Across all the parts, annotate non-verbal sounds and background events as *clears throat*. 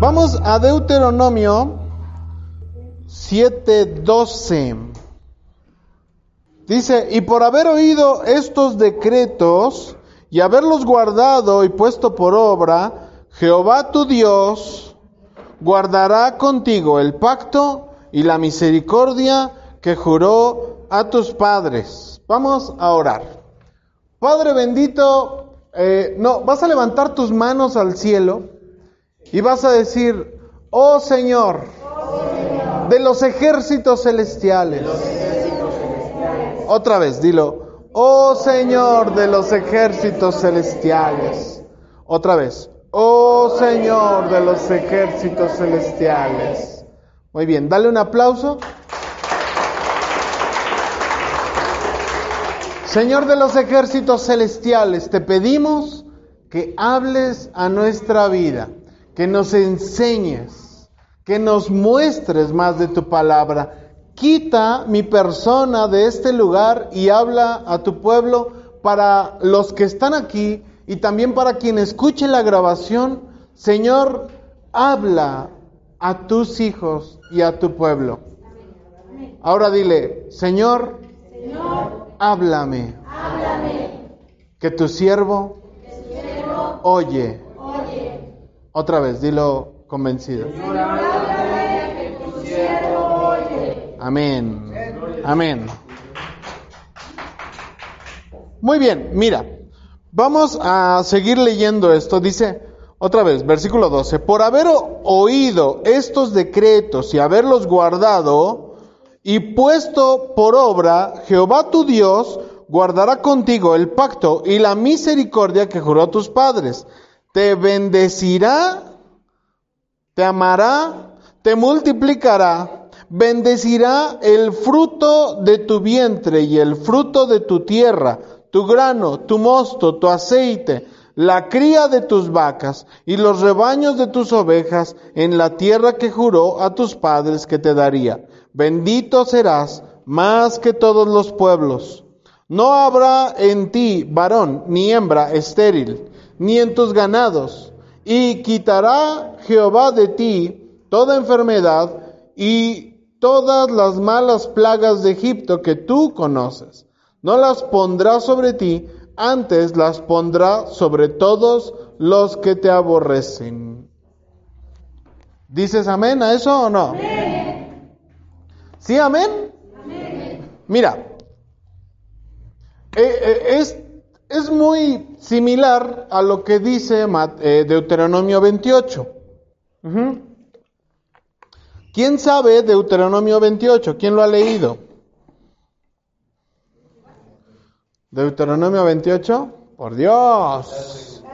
Vamos a Deuteronomio 7:12. Dice, y por haber oído estos decretos y haberlos guardado y puesto por obra, Jehová tu Dios guardará contigo el pacto y la misericordia que juró a tus padres. Vamos a orar. Padre bendito, eh, no, vas a levantar tus manos al cielo y vas a decir, oh Señor, de los ejércitos celestiales. Otra vez, dilo, oh Señor de los ejércitos celestiales. Otra vez, oh Señor de los ejércitos celestiales. Muy bien, dale un aplauso. Señor de los ejércitos celestiales, te pedimos que hables a nuestra vida que nos enseñes, que nos muestres más de tu palabra. Quita mi persona de este lugar y habla a tu pueblo para los que están aquí y también para quien escuche la grabación. Señor, habla a tus hijos y a tu pueblo. Ahora dile, Señor, háblame, que tu siervo, oye. Otra vez, dilo convencido. Amén. Amén. Muy bien, mira, vamos a seguir leyendo esto. Dice otra vez, versículo 12, por haber oído estos decretos y haberlos guardado y puesto por obra, Jehová tu Dios guardará contigo el pacto y la misericordia que juró a tus padres te bendecirá, te amará, te multiplicará, bendecirá el fruto de tu vientre y el fruto de tu tierra, tu grano, tu mosto, tu aceite, la cría de tus vacas y los rebaños de tus ovejas en la tierra que juró a tus padres que te daría. Bendito serás más que todos los pueblos. No habrá en ti varón ni hembra estéril ni en tus ganados, y quitará Jehová de ti toda enfermedad y todas las malas plagas de Egipto que tú conoces. No las pondrá sobre ti, antes las pondrá sobre todos los que te aborrecen. ¿Dices amén a eso o no? ¿Sí, amén? Mira, eh, eh, es es muy similar a lo que dice eh, Deuteronomio 28. ¿Quién sabe Deuteronomio 28? ¿Quién lo ha leído? Deuteronomio 28, por Dios.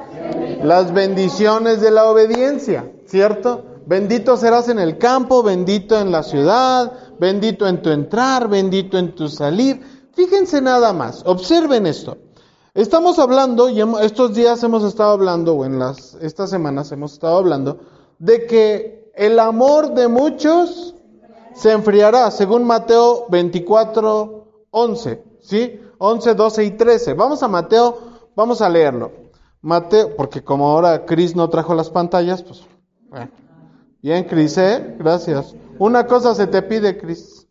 Las bendiciones de la obediencia, ¿cierto? Bendito serás en el campo, bendito en la ciudad, bendito en tu entrar, bendito en tu salir. Fíjense nada más, observen esto. Estamos hablando, y estos días hemos estado hablando, o en las, estas semanas hemos estado hablando, de que el amor de muchos se enfriará, según Mateo 24, 11, ¿sí? 11, 12 y 13. Vamos a Mateo, vamos a leerlo. Mateo, porque como ahora Cris no trajo las pantallas, pues. Bien, Cris, ¿eh? Gracias. Una cosa se te pide, Cris.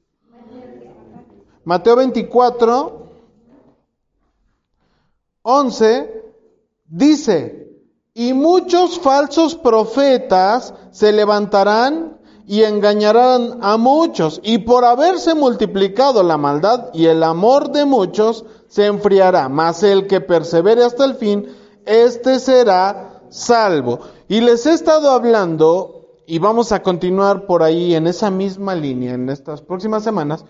Mateo 24, 11 dice, y muchos falsos profetas se levantarán y engañarán a muchos, y por haberse multiplicado la maldad y el amor de muchos, se enfriará, mas el que persevere hasta el fin, éste será salvo. Y les he estado hablando, y vamos a continuar por ahí en esa misma línea en estas próximas semanas,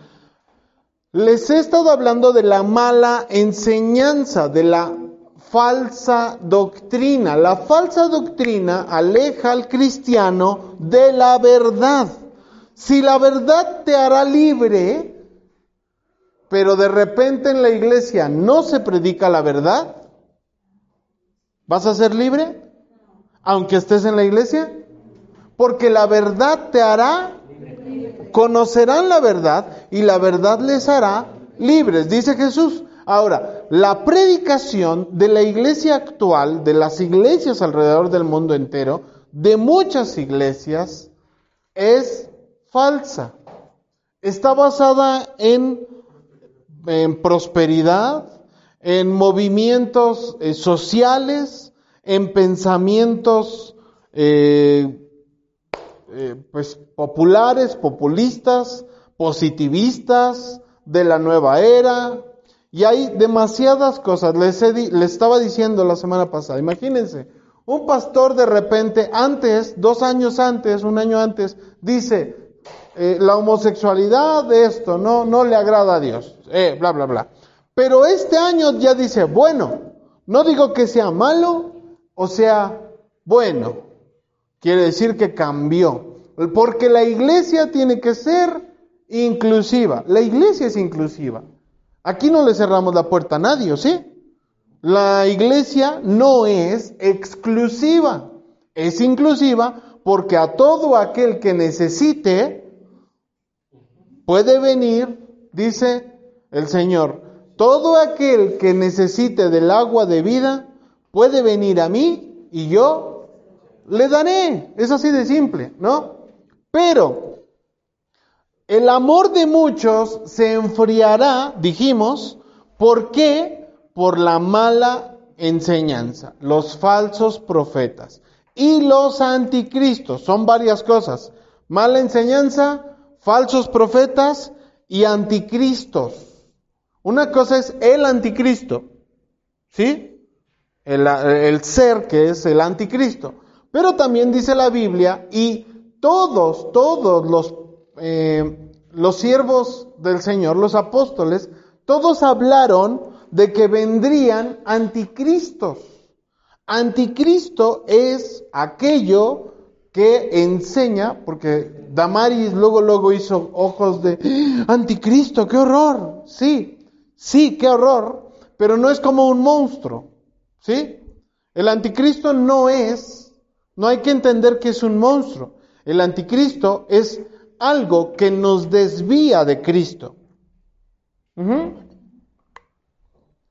Les he estado hablando de la mala enseñanza, de la falsa doctrina. La falsa doctrina aleja al cristiano de la verdad. Si la verdad te hará libre, pero de repente en la iglesia no se predica la verdad, ¿vas a ser libre? Aunque estés en la iglesia. Porque la verdad te hará, conocerán la verdad y la verdad les hará libres, dice Jesús. Ahora, la predicación de la iglesia actual, de las iglesias alrededor del mundo entero, de muchas iglesias, es falsa. Está basada en, prosperidad, en movimientos eh, sociales, en pensamientos eh, eh, pues, populares, populistas, positivistas de la nueva era, y hay demasiadas cosas. Les, estaba diciendo la semana pasada, imagínense, un pastor de repente, antes, dos años antes, un año antes, dice, eh, la homosexualidad esto no, no le agrada a Dios, eh, bla, bla, bla. Pero este año ya dice, bueno, no digo que sea malo o sea bueno, quiere decir que cambió, porque la iglesia tiene que ser inclusiva, la iglesia es inclusiva. Aquí no le cerramos la puerta a nadie, ¿sí? La iglesia no es exclusiva, es inclusiva porque a todo aquel que necesite puede venir, dice el Señor, todo aquel que necesite del agua de vida puede venir a mí y yo le daré. Es así de simple, ¿no? Pero el amor de muchos se enfriará, dijimos, ¿por qué? Por la mala enseñanza, los falsos profetas y los anticristos. Son varias cosas. Mala enseñanza, falsos profetas y anticristos. Una cosa es el anticristo, ¿sí? El, el ser que es el anticristo. Pero también dice la Biblia y todos, todos los eh, los siervos del Señor, los apóstoles, todos hablaron de que vendrían anticristos. Anticristo es aquello que enseña, porque Damaris luego, luego hizo ojos de ¡Ah! anticristo, qué horror. Sí, sí, qué horror, pero no es como un monstruo. ¿Sí? El anticristo no es, no hay que entender que es un monstruo. El anticristo es algo que nos desvía de Cristo.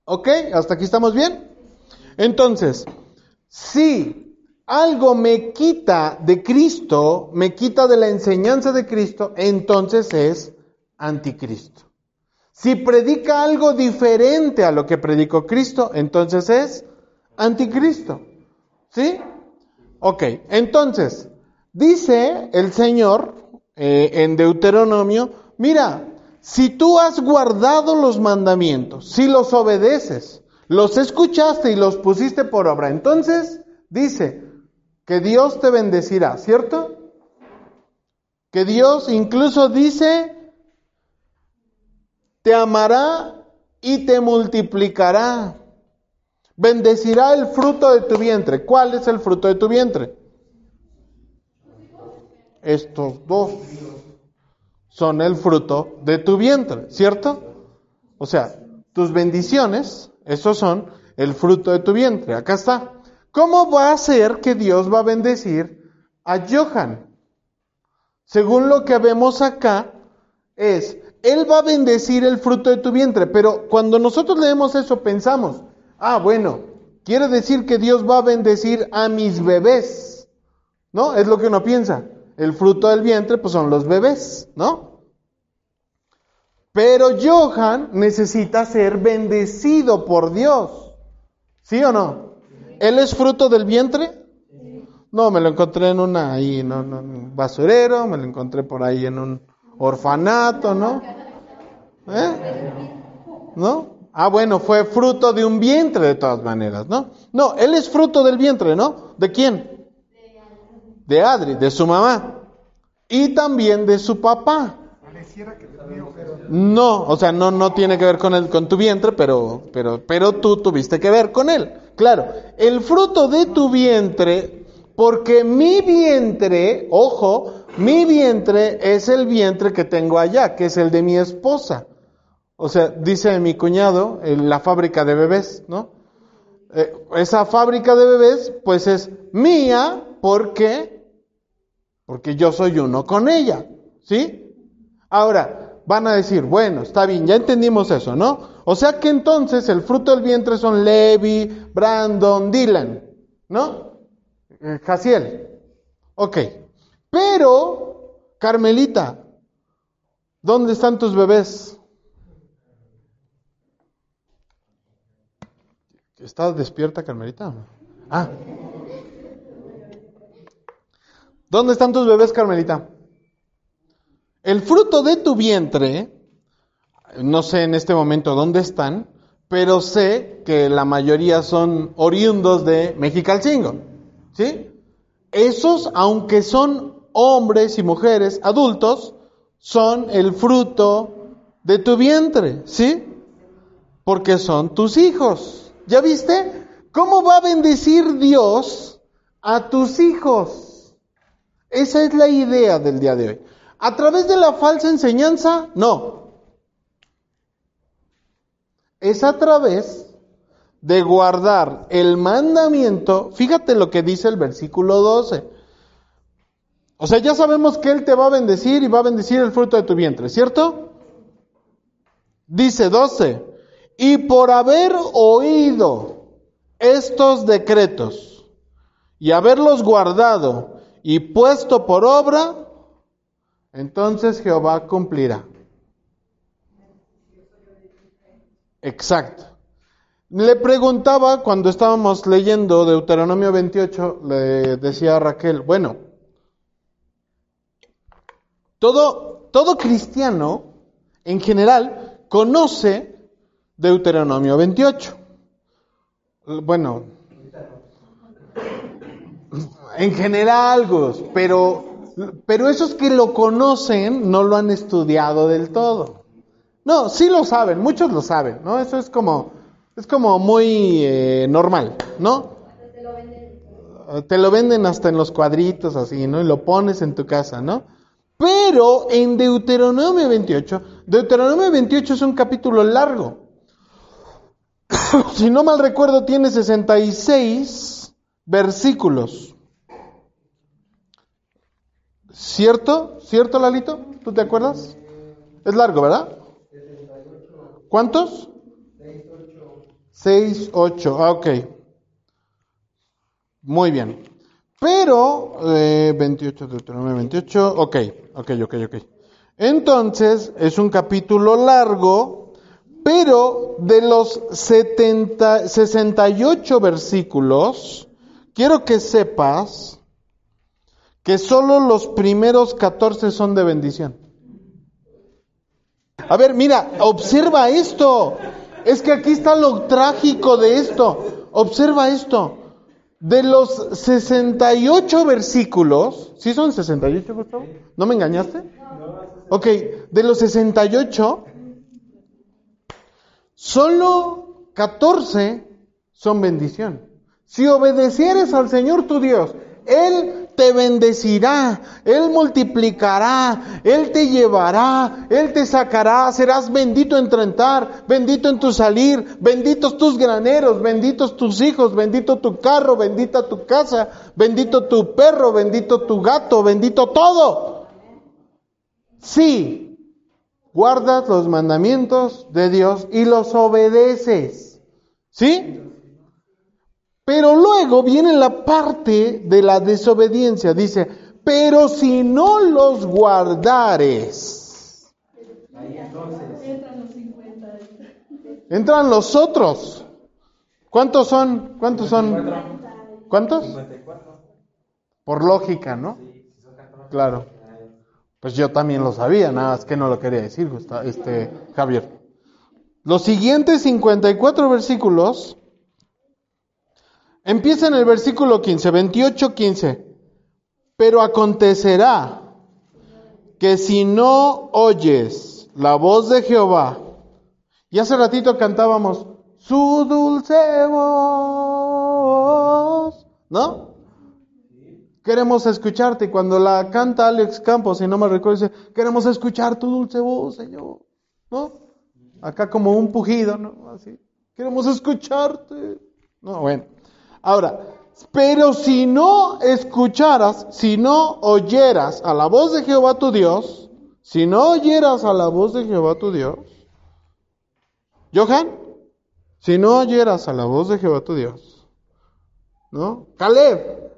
¿Ok? ¿Hasta aquí estamos bien? Entonces, si algo me quita de Cristo, me quita de la enseñanza de Cristo, entonces es anticristo. Si predica algo diferente a lo que predicó Cristo, entonces es anticristo. ¿Sí? Ok, entonces, dice el Señor eh, en Deuteronomio, mira, si tú has guardado los mandamientos, si los obedeces, los escuchaste y los pusiste por obra, entonces dice que Dios te bendecirá, ¿cierto? Que Dios incluso dice, te amará y te multiplicará. Bendecirá el fruto de tu vientre. ¿Cuál es el fruto de tu vientre? estos dos son el fruto de tu vientre, ¿cierto? O sea, tus bendiciones, esos son el fruto de tu vientre. Acá está. ¿Cómo va a ser que Dios va a bendecir a Johan? Según lo que vemos acá, es, Él va a bendecir el fruto de tu vientre, pero cuando nosotros leemos eso pensamos, ah, bueno, quiere decir que Dios va a bendecir a mis bebés, ¿no? Es lo que uno piensa el fruto del vientre, pues son los bebés, ¿no? Pero Johan necesita ser bendecido por Dios. ¿Sí o no? ¿Él es fruto del vientre? No, me lo encontré en una ahí, en un basurero, me lo encontré por ahí en un orfanato, ¿no? ¿Eh? ¿No? Ah, bueno, fue fruto de un vientre de todas maneras, ¿no? No, él es fruto del vientre, ¿no? ¿De quién? de Adri, de su mamá, y también de su papá. No, o sea, no, no tiene que ver con, el, con tu vientre, pero, pero, pero tú tuviste que ver con él. Claro, el fruto de tu vientre, porque mi vientre, ojo, mi vientre es el vientre que tengo allá, que es el de mi esposa. O sea, dice mi cuñado, en la fábrica de bebés, ¿no? Eh, esa fábrica de bebés, pues es mía, porque, porque yo soy uno con ella, ¿sí? Ahora, van a decir, bueno, está bien, ya entendimos eso, ¿no? O sea que entonces el fruto del vientre son Levi, Brandon, Dylan, ¿no? Eh, Jaciel. Ok. Pero, Carmelita, ¿dónde están tus bebés? ¿Estás despierta, Carmelita? Ah. ¿Dónde están tus bebés, Carmelita? El fruto de tu vientre, no sé en este momento dónde están, pero sé que la mayoría son oriundos de Mexicalcingo. ¿Sí? Esos, aunque son hombres y mujeres adultos, son el fruto de tu vientre, ¿sí? Porque son tus hijos. ¿Ya viste? ¿Cómo va a bendecir Dios a tus hijos? Esa es la idea del día de hoy. ¿A través de la falsa enseñanza? No. Es a través de guardar el mandamiento. Fíjate lo que dice el versículo 12. O sea, ya sabemos que Él te va a bendecir y va a bendecir el fruto de tu vientre, ¿cierto? Dice 12. Y por haber oído estos decretos y haberlos guardado y puesto por obra, entonces Jehová cumplirá. Exacto. Le preguntaba cuando estábamos leyendo Deuteronomio 28, le decía a Raquel, bueno, todo, todo cristiano en general conoce Deuteronomio 28. Bueno, en general, Gus, pero, pero esos que lo conocen no lo han estudiado del todo. No, sí lo saben, muchos lo saben, ¿no? Eso es como, es como muy eh, normal, ¿no? Te lo venden hasta en los cuadritos así, ¿no? Y lo pones en tu casa, ¿no? Pero en Deuteronomio 28, Deuteronomio 28 es un capítulo largo. *coughs* si no mal recuerdo, tiene 66 versículos. ¿Cierto? ¿Cierto, Lalito? ¿Tú te acuerdas? Es largo, ¿verdad? ¿Cuántos? 6, 8. Ah, ok. Muy bien. Pero, eh, 28, Deuteronomio 28, ok, ok, ok, ok. Entonces, es un capítulo largo, pero de los 70, 68 versículos, quiero que sepas que solo los primeros 14 son de bendición. A ver, mira, observa esto. Es que aquí está lo trágico de esto. Observa esto. De los 68 versículos, ¿sí son 68, Gustavo? ¿No me engañaste? Ok, de los 68, solo 14 son bendición. Si obedecieres al Señor tu Dios, Él te bendecirá, Él multiplicará, Él te llevará, Él te sacará, serás bendito en tu entrar, bendito en tu salir, benditos tus graneros, benditos tus hijos, bendito tu carro, bendita tu casa, bendito tu perro, bendito tu gato, bendito todo. Sí, guardas los mandamientos de Dios y los obedeces. ¿Sí? Pero luego viene la parte de la desobediencia. Dice, pero si no los guardares. Entran los otros. ¿Cuántos son? ¿Cuántos son? ¿Cuántos? Por lógica, ¿no? Claro. Pues yo también lo sabía, nada más que no lo quería decir, este Javier. Los siguientes 54 versículos Empieza en el versículo 15, 28, 15. Pero acontecerá que si no oyes la voz de Jehová, y hace ratito cantábamos, su dulce voz, ¿no? Queremos escucharte. Cuando la canta Alex Campos, si no me recuerdo, dice, queremos escuchar tu dulce voz, Señor. ¿No? Acá como un pujido, ¿no? Así. Queremos escucharte. No, bueno. Ahora, pero si no escucharas, si no oyeras a la voz de Jehová tu Dios, si no oyeras a la voz de Jehová tu Dios, Johan, si no oyeras a la voz de Jehová tu Dios, ¿no? Caleb,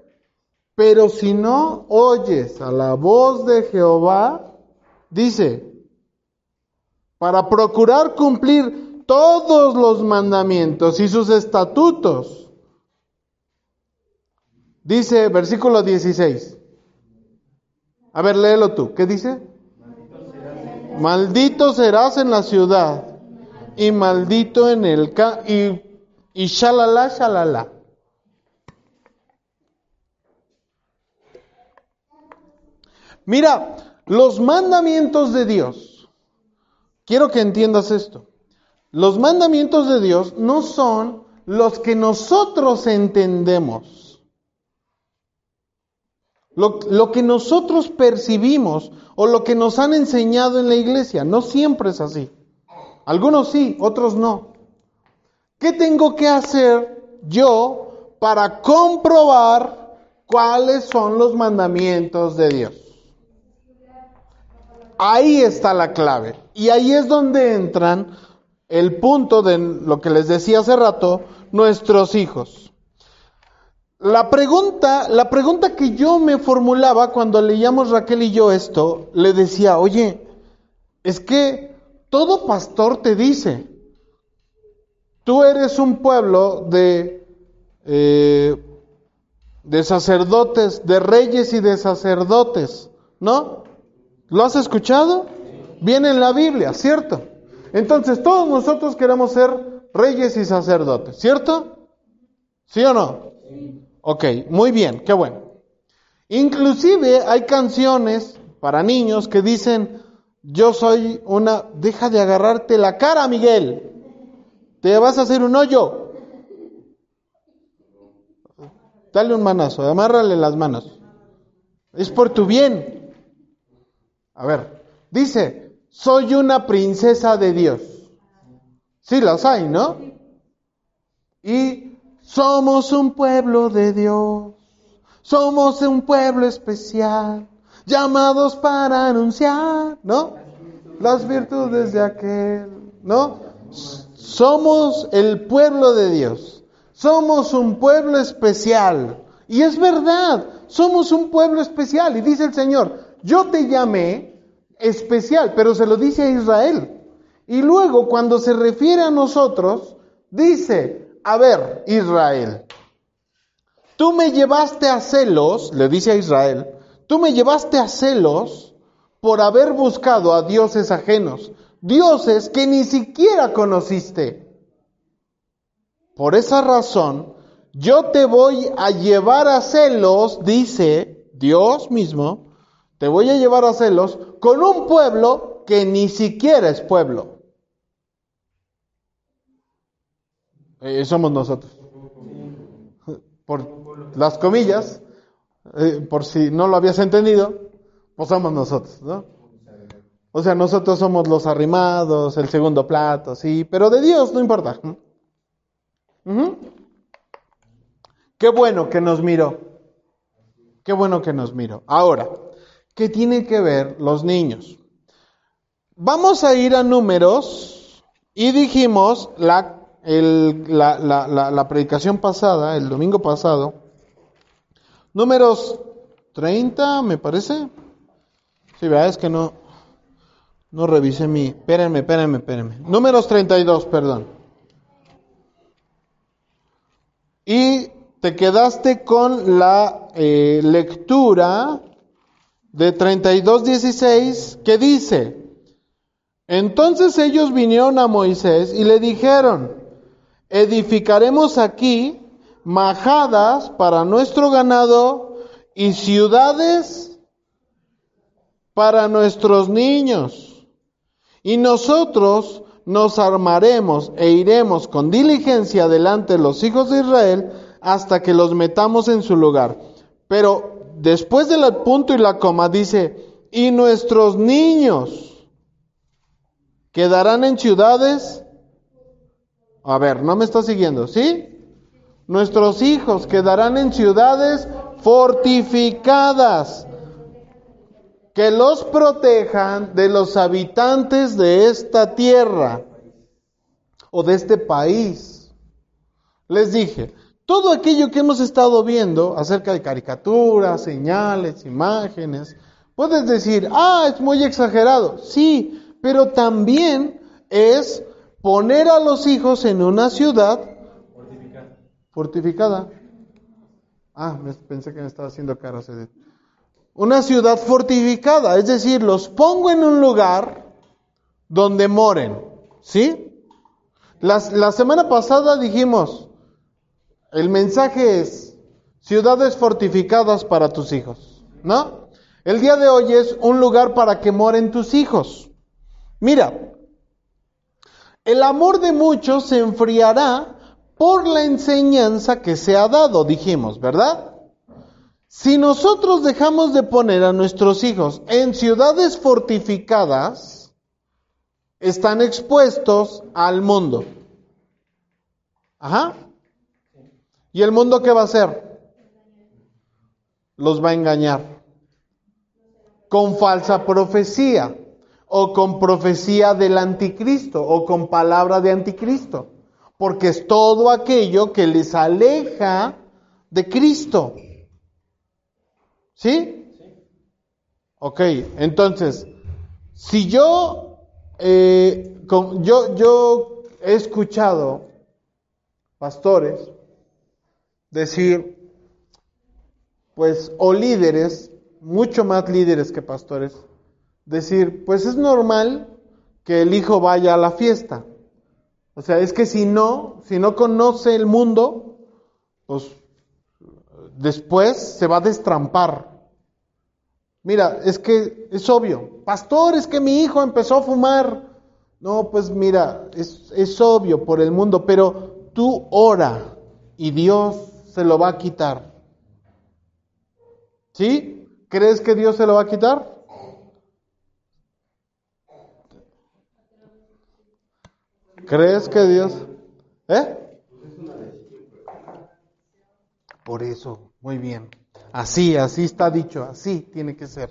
pero si no oyes a la voz de Jehová, dice, para procurar cumplir todos los mandamientos y sus estatutos. Dice versículo 16. A ver, léelo tú. ¿Qué dice? Maldito serás en la ciudad y maldito en el ca y, y shalala, shalala. Mira, los mandamientos de Dios, quiero que entiendas esto, los mandamientos de Dios no son los que nosotros entendemos, lo, que nosotros percibimos o lo que nos han enseñado en la iglesia, no siempre es así. Algunos sí, otros no. ¿Qué tengo que hacer yo para comprobar cuáles son los mandamientos de Dios? Ahí está la clave. Y ahí es donde entran el punto de lo que les decía hace rato, nuestros hijos. La pregunta, la pregunta que yo me formulaba cuando leíamos Raquel y yo esto, le decía, oye, es que todo pastor te dice, tú eres un pueblo de, eh, de sacerdotes, de reyes y de sacerdotes, ¿no? ¿Lo has escuchado? Viene en la Biblia, ¿cierto? Entonces todos nosotros queremos ser reyes y sacerdotes, ¿cierto? ¿Sí o no? Ok, muy bien, qué bueno. Inclusive hay canciones para niños que dicen, yo soy una, deja de agarrarte la cara, Miguel, te vas a hacer un hoyo. Dale un manazo, amárrale las manos. Es por tu bien. A ver, dice, soy una princesa de Dios. Sí las hay, ¿no? Y somos un pueblo de Dios. Somos un pueblo especial, llamados para anunciar, ¿no? Las virtudes de aquel, ¿no? Somos el pueblo de Dios. Somos un pueblo especial. Y es verdad, somos un pueblo especial. Y dice el Señor, yo te llamé especial, pero se lo dice a Israel. Y luego cuando se refiere a nosotros, dice, a ver, Israel, tú me llevaste a celos, le dice a Israel, tú me llevaste a celos por haber buscado a dioses ajenos, dioses que ni siquiera conociste. Por esa razón, yo te voy a llevar a celos, dice Dios mismo, te voy a llevar a celos con un pueblo que ni siquiera es pueblo. Eh, somos nosotros. Por las comillas, eh, por si no lo habías entendido, pues somos nosotros, ¿no? O sea, nosotros somos los arrimados, el segundo plato, sí, pero de Dios no importa. Qué bueno que nos miró. Qué bueno que nos miró. Ahora, ¿Qué tienen que ver los niños? Vamos a ir a números y dijimos la, la, predicación pasada, el domingo pasado, números 30, me parece. Sí, verdad es que no, no revisé mi. Espérenme, espérenme, espérenme. Números 32, perdón. Y te quedaste con la eh, lectura de 32.16 que dice, entonces ellos vinieron a Moisés y le dijeron, edificaremos aquí majadas para nuestro ganado y ciudades para nuestros niños. Y nosotros nos armaremos e iremos con diligencia delante de los hijos de Israel hasta que los metamos en su lugar. Pero después del punto y la coma dice, y nuestros niños quedarán en ciudades. A ver, no me está siguiendo, ¿sí? Nuestros hijos quedarán en ciudades fortificadas que los protejan de los habitantes de esta tierra o de este país. Les dije, todo aquello que hemos estado viendo acerca de caricaturas, señales, imágenes, puedes decir, ah, es muy exagerado. Sí, pero también es poner a los hijos en una ciudad fortificada. Ah, pensé que me estaba haciendo cara. Una ciudad fortificada, es decir, los pongo en un lugar donde moren. ¿Sí? la semana pasada dijimos, el mensaje es ciudades fortificadas para tus hijos, ¿no? El día de hoy es un lugar para que moren tus hijos. Mira, el amor de muchos se enfriará por la enseñanza que se ha dado, dijimos, ¿verdad? Si nosotros dejamos de poner a nuestros hijos en ciudades fortificadas, están expuestos al mundo. Ajá. ¿Y el mundo qué va a hacer? Los va a engañar. Con falsa profecía, o con profecía del anticristo, o con palabra de anticristo. Porque es todo aquello que les aleja de Cristo. ¿Sí? Ok, entonces, si yo, eh, yo, yo he escuchado pastores decir, pues, o líderes, mucho más líderes que pastores, decir, pues es normal que el hijo vaya a la fiesta. O sea, es que si no, si no conoce el mundo, pues después se va a destrampar. Mira, es que es obvio. Pastor, es que mi hijo empezó a fumar. No, pues mira, es, es obvio por el mundo, pero tú ora y Dios se lo va a quitar. ¿Sí? ¿Crees que Dios se lo va a quitar? ¿Crees que Dios? ¿Eh? Por eso, muy bien. Así, así está dicho, así tiene que ser.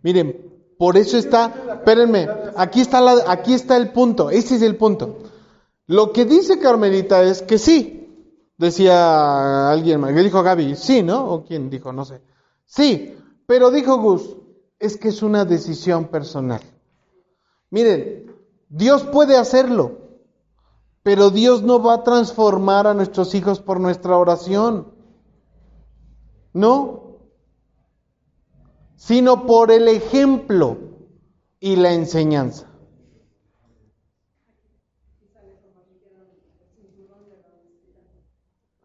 Miren, por eso está, espérenme, aquí está, la, aquí está el punto, ese es el punto. Lo que dice Carmelita es que sí, decía alguien, que dijo Gaby, sí, ¿no? ¿O quién dijo? No sé. Sí, pero dijo Gus, es que es una decisión personal. Miren, Dios puede hacerlo, pero Dios no va a transformar a nuestros hijos por nuestra oración. No, sino por el ejemplo y la enseñanza.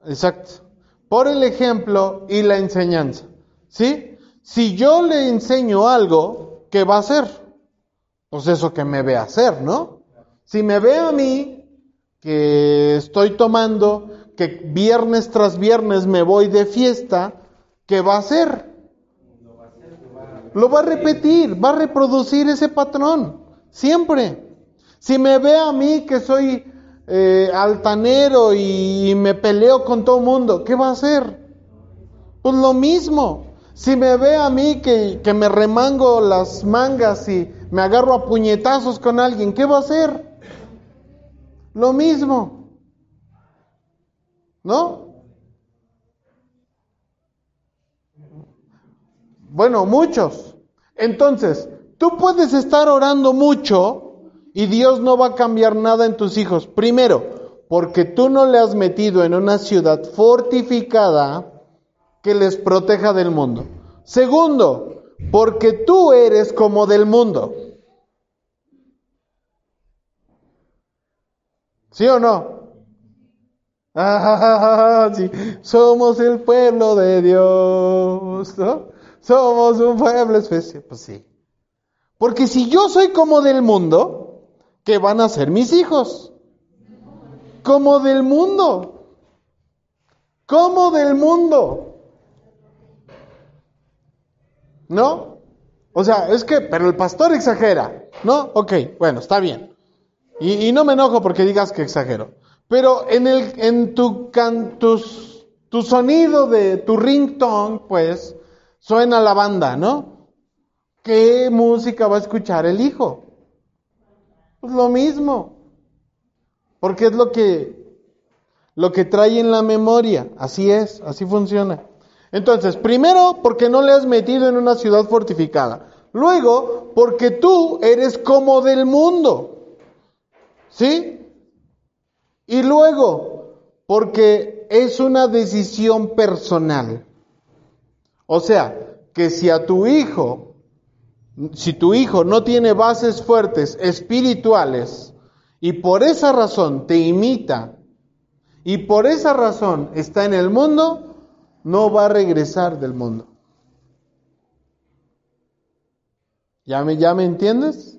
Exacto. Por el ejemplo y la enseñanza. ¿Sí? Si yo le enseño algo, ¿qué va a hacer? Pues eso que me ve hacer, ¿no? Si me ve a mí que estoy tomando, que viernes tras viernes me voy de fiesta, ¿qué va a hacer? Lo va a repetir, va a reproducir ese patrón, siempre. Si me ve a mí que soy eh, altanero y me peleo con todo mundo, ¿qué va a hacer? Pues lo mismo. Si me ve a mí que, que me remango las mangas y me agarro a puñetazos con alguien, ¿qué va a hacer? Lo mismo. ¿No? Bueno, muchos. Entonces, tú puedes estar orando mucho y Dios no va a cambiar nada en tus hijos. Primero, porque tú no le has metido en una ciudad fortificada que les proteja del mundo. Segundo, porque tú eres como del mundo. ¿Sí o no? Ah, *laughs* sí. Somos el pueblo de Dios, ¿no? Somos un pueblo especial. Pues sí. Porque si yo soy como del mundo, ¿qué van a ser mis hijos? Como del mundo. Como del mundo. ¿No? O sea, es que, pero el pastor exagera. ¿No? Ok, bueno, está bien. Y, no me enojo porque digas que exagero. Pero en, el, en tu, tu sonido de tu ringtone, pues, suena la banda, ¿no? ¿Qué música va a escuchar el hijo? Pues lo mismo. Porque es lo que, lo que trae en la memoria. Así es, así funciona. Entonces, primero, porque no le has metido en una ciudad fortificada. Luego, porque tú eres como del mundo. ¿Sí? Y luego, porque es una decisión personal. O sea, que si a tu hijo si tu hijo no tiene bases fuertes espirituales y por esa razón te imita y por esa razón está en el mundo, no va a regresar del mundo. ¿Ya me, ya me entiendes?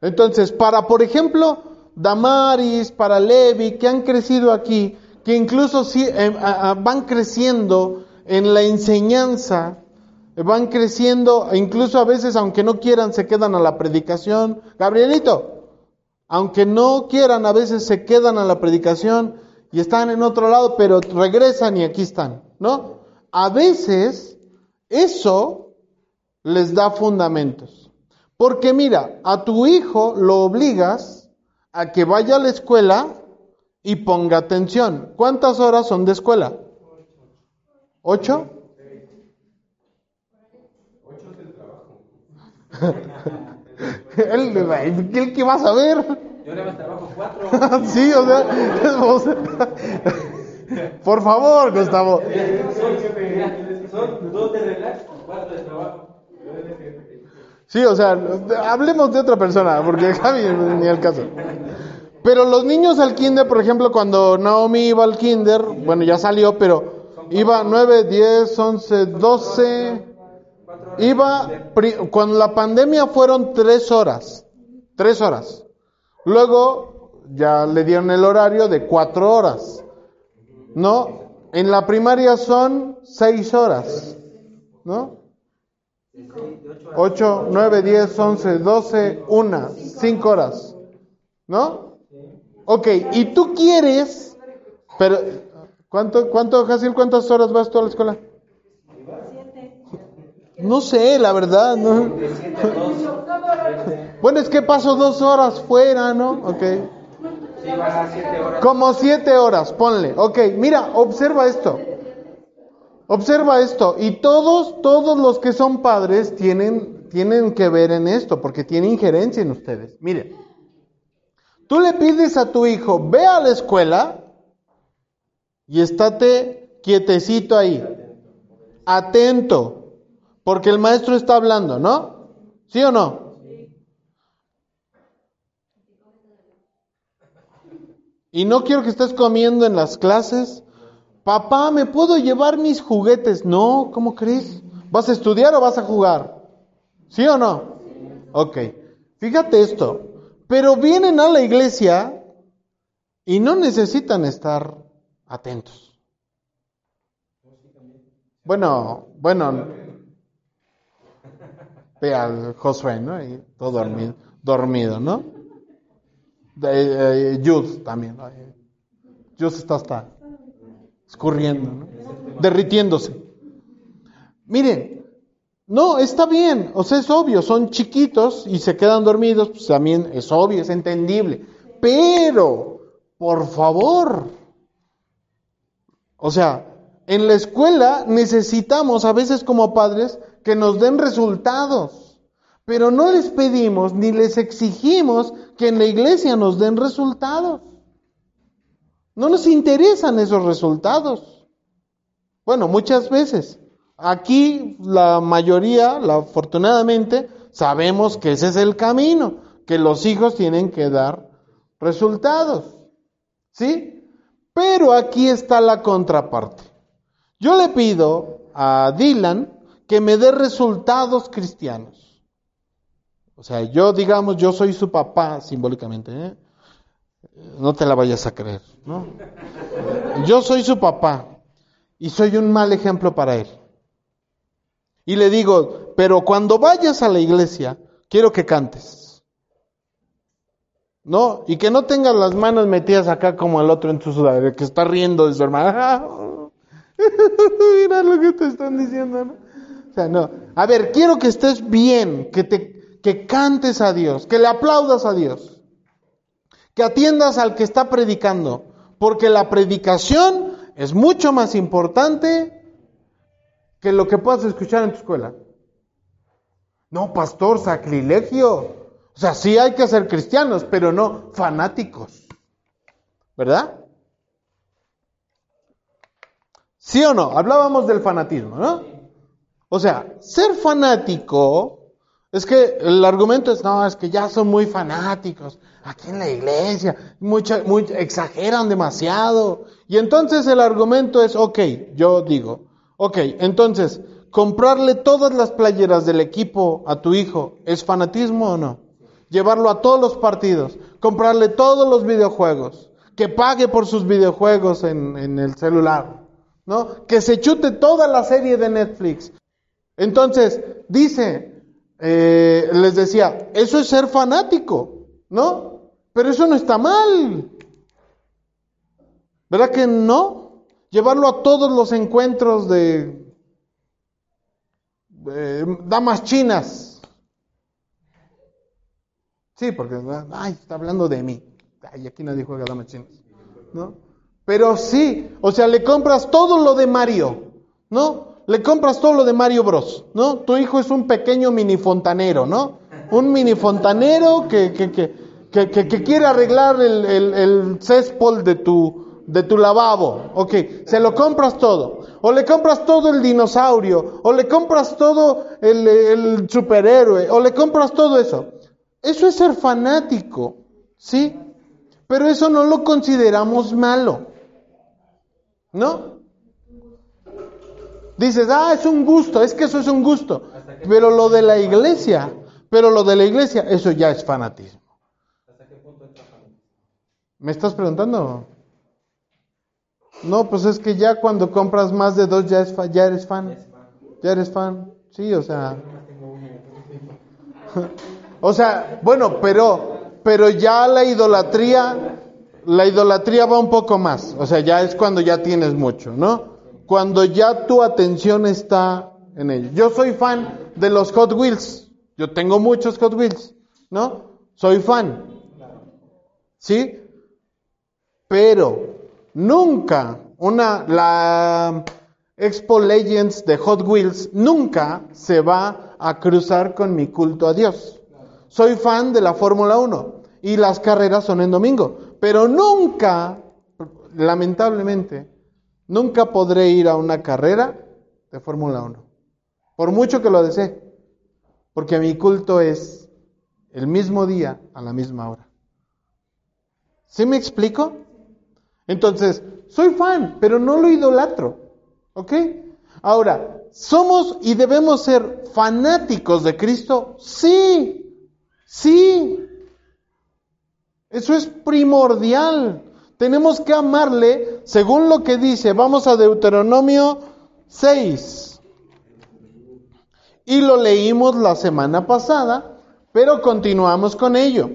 Entonces, para, por ejemplo, Damaris, para Levi, que han crecido aquí, que incluso eh, van creciendo en la enseñanza, van creciendo, e incluso a veces, aunque no quieran, se quedan a la predicación. Gabrielito, aunque no quieran, a veces se quedan a la predicación y están en otro lado, pero regresan y aquí están, ¿no? A veces eso les da fundamentos. Porque mira, a tu hijo lo obligas a que vaya a la escuela y ponga atención. ¿Cuántas horas son de escuela? ¿Ocho? *laughs* ¿El, ¿El que va a saber? Yo le trabajo cuatro. *laughs* sí, o sea, por favor, Gustavo. Son dos de relax y cuatro de trabajo. Sí, o sea, hablemos de otra persona, porque Javi ni el caso. Pero los niños al kinder, por ejemplo, cuando Naomi iba al kinder, bueno, ya salió, pero iba 9, 10, 11, 12, Iba, cuando la pandemia fueron tres horas, tres horas. Luego ya le dieron el horario de cuatro horas. ¿No? En la primaria son seis horas. ¿No? Ocho, nueve, diez, once, doce, una, cinco horas. ¿No? Ok, y tú quieres, pero, ¿cuánto, cuánto, Jaciel, cuántas horas vas tú a la escuela? No sé, la verdad, ¿no? *laughs* Bueno, es que paso dos horas fuera, ¿no? Ok. Como siete horas, ponle. Ok, mira, observa esto. Observa esto. Y todos, todos los que son padres tienen, tienen que ver en esto, porque tiene injerencia en ustedes. Miren, tú le pides a tu hijo, ve a la escuela y estate quietecito ahí, atento. Porque el maestro está hablando, ¿no? ¿Sí o no? Y no quiero que estés comiendo en las clases. Papá, ¿me puedo llevar mis juguetes? No, ¿cómo crees? ¿Vas a estudiar o vas a jugar? ¿Sí o no? Ok. Fíjate esto. Pero vienen a la iglesia y no necesitan estar atentos. Bueno, bueno, ve al Josué, ¿no? Y todo dormido, dormido ¿no? De, eh, también. Jud está hasta escurriendo, ¿no? derritiéndose. Miren, no, está bien, o sea, es obvio, son chiquitos y se quedan dormidos, pues también es obvio, es entendible. Pero, por favor, o sea, en la escuela necesitamos a veces como padres que nos den resultados, pero no les pedimos ni les exigimos que en la iglesia nos den resultados. No nos interesan esos resultados. Bueno, muchas veces. Aquí la mayoría, afortunadamente, sabemos que ese es el camino, que los hijos tienen que dar resultados. ¿Sí? Pero aquí está la contraparte. Yo le pido a Dylan que me dé resultados cristianos. O sea, yo digamos, yo soy su papá simbólicamente, ¿eh? no te la vayas a creer, ¿no? Yo soy su papá y soy un mal ejemplo para él. Y le digo, pero cuando vayas a la iglesia, quiero que cantes. ¿No? Y que no tengas las manos metidas acá como el otro en su sudadera, que está riendo de su hermana. *laughs* Mira lo que te están diciendo, ¿no? A ver, quiero que estés bien, que te que cantes a Dios, que le aplaudas a Dios. Que atiendas al que está predicando, porque la predicación es mucho más importante que lo que puedas escuchar en tu escuela. No, pastor, sacrilegio. O sea, sí hay que ser cristianos, pero no fanáticos. ¿Verdad? ¿Sí o no? Hablábamos del fanatismo, ¿no? O sea, ser fanático es que el argumento es, no, es que ya son muy fanáticos aquí en la iglesia, mucha, exageran demasiado. Y entonces el argumento es, ok, yo digo, ok, entonces, comprarle todas las playeras del equipo a tu hijo, ¿es fanatismo o no? Llevarlo a todos los partidos, comprarle todos los videojuegos, que pague por sus videojuegos en el celular. ¿no? Que se chute toda la serie de Netflix. Entonces, dice, eh, les decía, eso es ser fanático, ¿no? Pero eso no está mal. ¿Verdad que no? Llevarlo a todos los encuentros de damas chinas. Sí, porque, ay, está hablando de mí. Ay, aquí nadie juega damas chinas, ¿no? Pero sí, o sea, le compras todo lo de Mario, ¿no? Le compras todo lo de Mario Bros, ¿no? Tu hijo es un pequeño mini fontanero, ¿no? Un mini fontanero que, que, que, que quiere arreglar el, el, el céspol de tu, de tu lavabo. Ok, se lo compras todo. O le compras todo el dinosaurio. O le compras todo el, el superhéroe. O le compras todo eso. Eso es ser fanático, ¿sí? Pero eso no lo consideramos malo. ¿No? Dices, ah, es un gusto, es que eso es un gusto. Pero lo de la iglesia, pero lo de la iglesia, eso ya es fanatismo. ¿Me estás preguntando? No, pues es que ya cuando compras más de dos ya, es ya eres fan. Ya eres fan. Sí, o sea. *laughs* o sea, bueno, pero, pero ya la idolatría la idolatría va un poco más, o sea, ya es cuando ya tienes mucho, ¿no? Cuando ya tu atención está en ello. Yo soy fan de los Hot Wheels, yo tengo muchos Hot Wheels, ¿no? Soy fan, ¿sí? Pero nunca una, la Expo Legends de Hot Wheels nunca se va a cruzar con mi culto a Dios. Soy fan de la Fórmula 1 y las carreras son en domingo. Pero nunca, lamentablemente, nunca podré ir a una carrera de Fórmula 1. Por mucho que lo desee. Porque mi culto es el mismo día a la misma hora. ¿Sí me explico? Entonces, soy fan, pero no lo idolatro. ¿Ok? Ahora, ¿somos y debemos ser fanáticos de Cristo? Sí, sí. Eso es primordial. Tenemos que amarle según lo que dice. Vamos a Deuteronomio 6. Y lo leímos la semana pasada, pero continuamos con ello.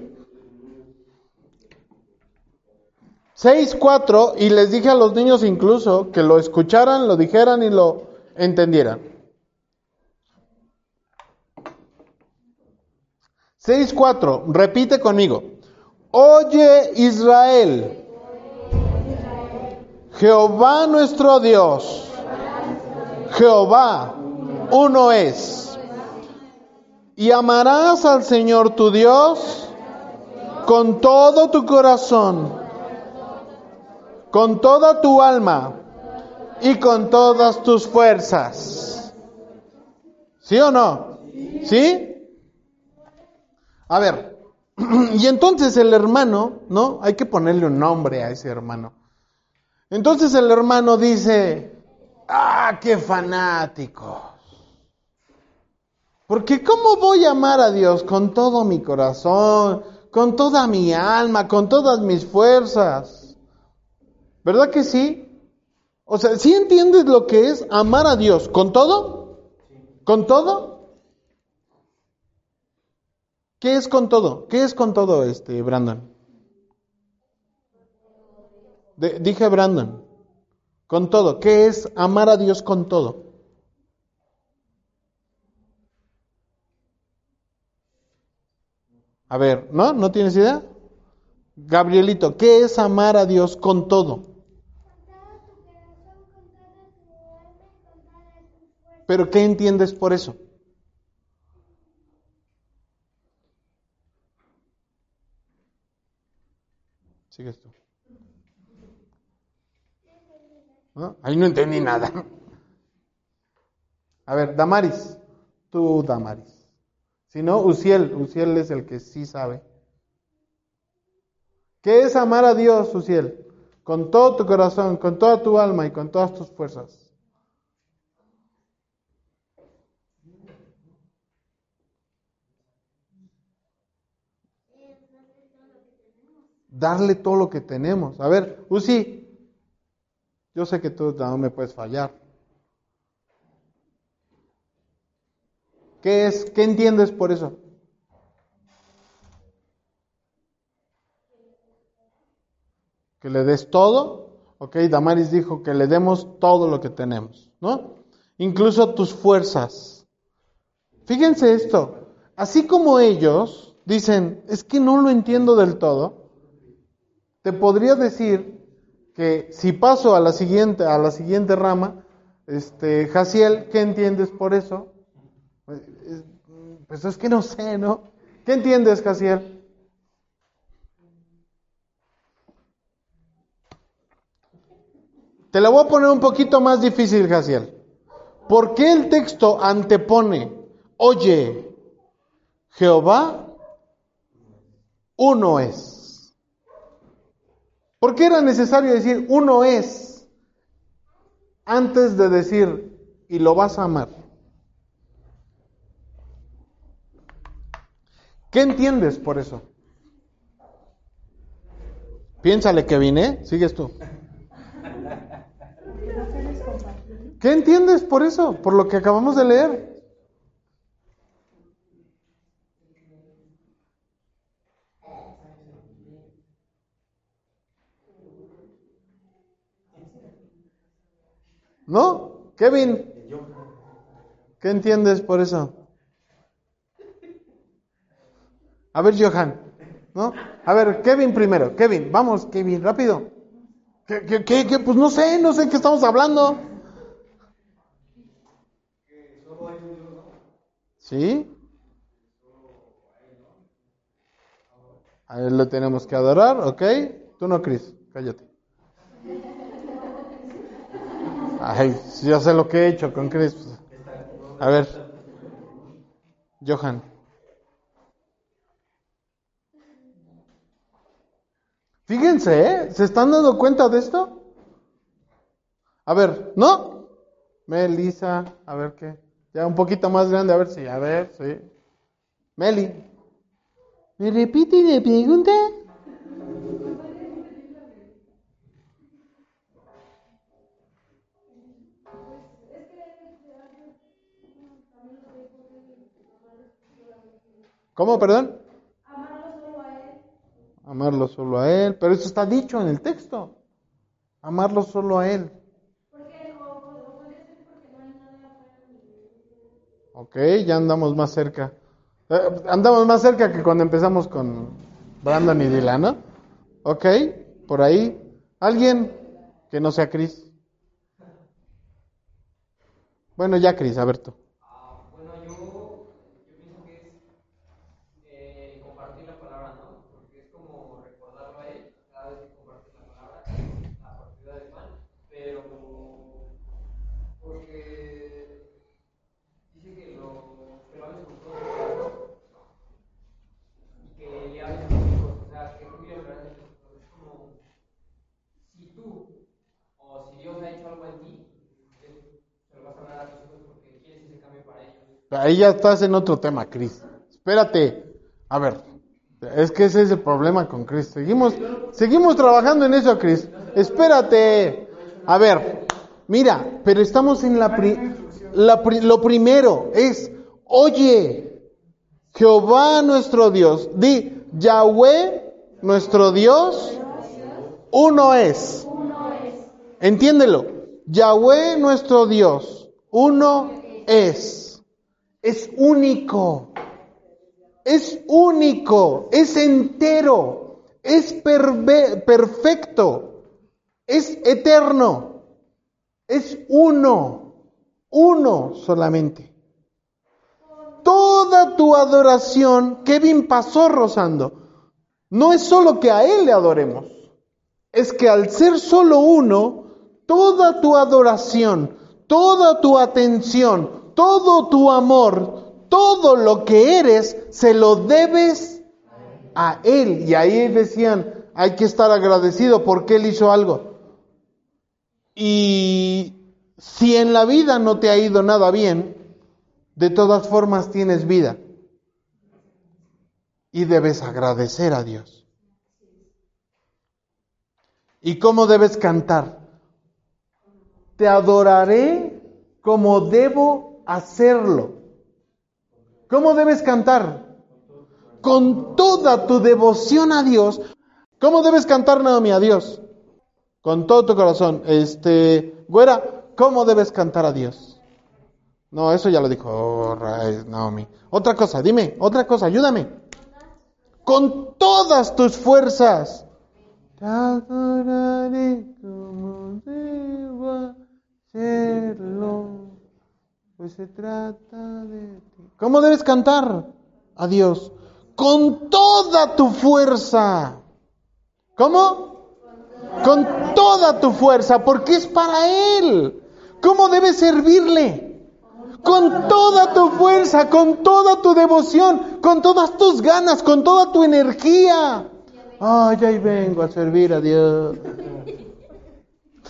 6.4 y les dije a los niños incluso que lo escucharan, lo dijeran y lo entendieran. 6.4, repite conmigo. Oye Israel, Jehová nuestro Dios, Jehová uno es. Y amarás al Señor tu Dios con todo tu corazón, con toda tu alma y con todas tus fuerzas. ¿Sí o no? ¿Sí? A ver, *clears throat* y entonces el hermano, ¿no? Hay que ponerle un nombre a ese hermano. Entonces el hermano dice, ah, qué fanáticos. Porque ¿cómo voy a amar a Dios con todo mi corazón, con toda mi alma, con todas mis fuerzas? ¿Verdad que sí? O sea, ¿sí entiendes lo que es amar a Dios con todo? ¿Con todo? ¿Qué es con todo? ¿Qué es con todo, este, Brandon? Dije Brandon, con todo. ¿Qué es amar a Dios con todo? A ver, ¿no? ¿No tienes idea? Gabrielito, ¿qué es amar a Dios con todo? Pero ¿qué entiendes por eso? Sigues tú. Ahí no entendí nada. A ver, Damaris. Tú, Damaris. Si no, Uciel. Uciel es el que sí sabe. ¿Qué es amar a Dios, Uciel? Con todo tu corazón, con toda tu alma y con todas tus fuerzas. Darle todo lo que tenemos. A ver, Uzi, yo sé que tú no me puedes fallar. ¿Qué es? ¿Qué entiendes por eso? Que le des todo. Ok, Damaris dijo que le demos todo lo que tenemos, ¿no? Incluso tus fuerzas. Fíjense esto. Así como ellos dicen, es que no lo entiendo del todo, te podría decir que si paso a la siguiente, a la siguiente rama, este, Jaciel, ¿qué entiendes por eso? Pues es que no sé, ¿no? ¿Qué entiendes, Jaciel? Te la voy a poner un poquito más difícil, Jaciel. ¿Por qué el texto antepone, oye, Jehová, uno es? ¿Por qué era necesario decir uno es antes de decir y lo vas a amar? ¿Qué entiendes por eso? Piénsale que vine, sigues tú. ¿Qué entiendes por eso? Por lo que acabamos de leer. ¿No? Kevin. ¿Qué entiendes por eso? A ver, Johan. ¿No? A ver, Kevin primero. Kevin, vamos, Kevin, rápido. ¿Qué, qué, qué, Pues no sé, no sé qué estamos hablando. ¿Sí? A él lo tenemos que adorar, ¿ok? Tú no, Cris, cállate. Ay, yo sé lo que he hecho con Chris. A ver, Johan. Fíjense, ¿eh? ¿Se están dando cuenta de esto? A ver, ¿no? Melissa, a ver qué. Ya un poquito más grande, a ver si, a ver, sí. Meli. ¿Me repite me pregunta? ¿Cómo, perdón? Amarlo solo a Él. Amarlo solo a Él. Pero eso está dicho en el texto. Amarlo solo a Él. Ok, ya andamos más cerca. Eh, andamos más cerca que cuando empezamos con Brandon y Dylan, ¿no? Ok, por ahí. ¿Alguien que no sea Cris? Bueno, ya Cris, a ver tú. Ahí ya estás en otro tema, Cris. Espérate. A ver, es que ese es el problema con Cris. Seguimos, seguimos trabajando en eso, Cris. Espérate. A ver, mira, pero estamos en la, la lo primero es, oye, Jehová nuestro Dios, di, Yahweh nuestro Dios, uno es. Entiéndelo. Yahweh nuestro Dios, uno es. Es único. Es único. Es entero. Es perfecto. Es eterno. Es uno. Uno solamente. Toda tu adoración, Kevin pasó rozando, no es solo que a Él le adoremos, es que al ser solo uno, toda tu adoración, toda tu atención, todo tu amor, todo lo que eres, se lo debes a Él. Y ahí decían, hay que estar agradecido porque Él hizo algo. Y si en la vida no te ha ido nada bien, de todas formas tienes vida. Y debes agradecer a Dios. ¿Y cómo debes cantar? Te adoraré como debo hacerlo. ¿Cómo debes cantar? Con toda tu devoción a Dios. ¿Cómo debes cantar, Naomi, a Dios? Con todo tu corazón. Este, güera, ¿cómo debes cantar a Dios? No, eso ya lo dijo oh, Naomi. Otra cosa, dime, otra cosa, ayúdame. Con todas tus fuerzas. Te adoraré como debo pues se trata de ti. ¿Cómo debes cantar a Dios? Con toda tu fuerza. ¿Cómo? Con toda tu fuerza, porque es para Él. ¿Cómo debes servirle? Con toda tu fuerza, con toda tu devoción, con todas tus ganas, con toda tu energía. Ay, ahí vengo a servir a Dios.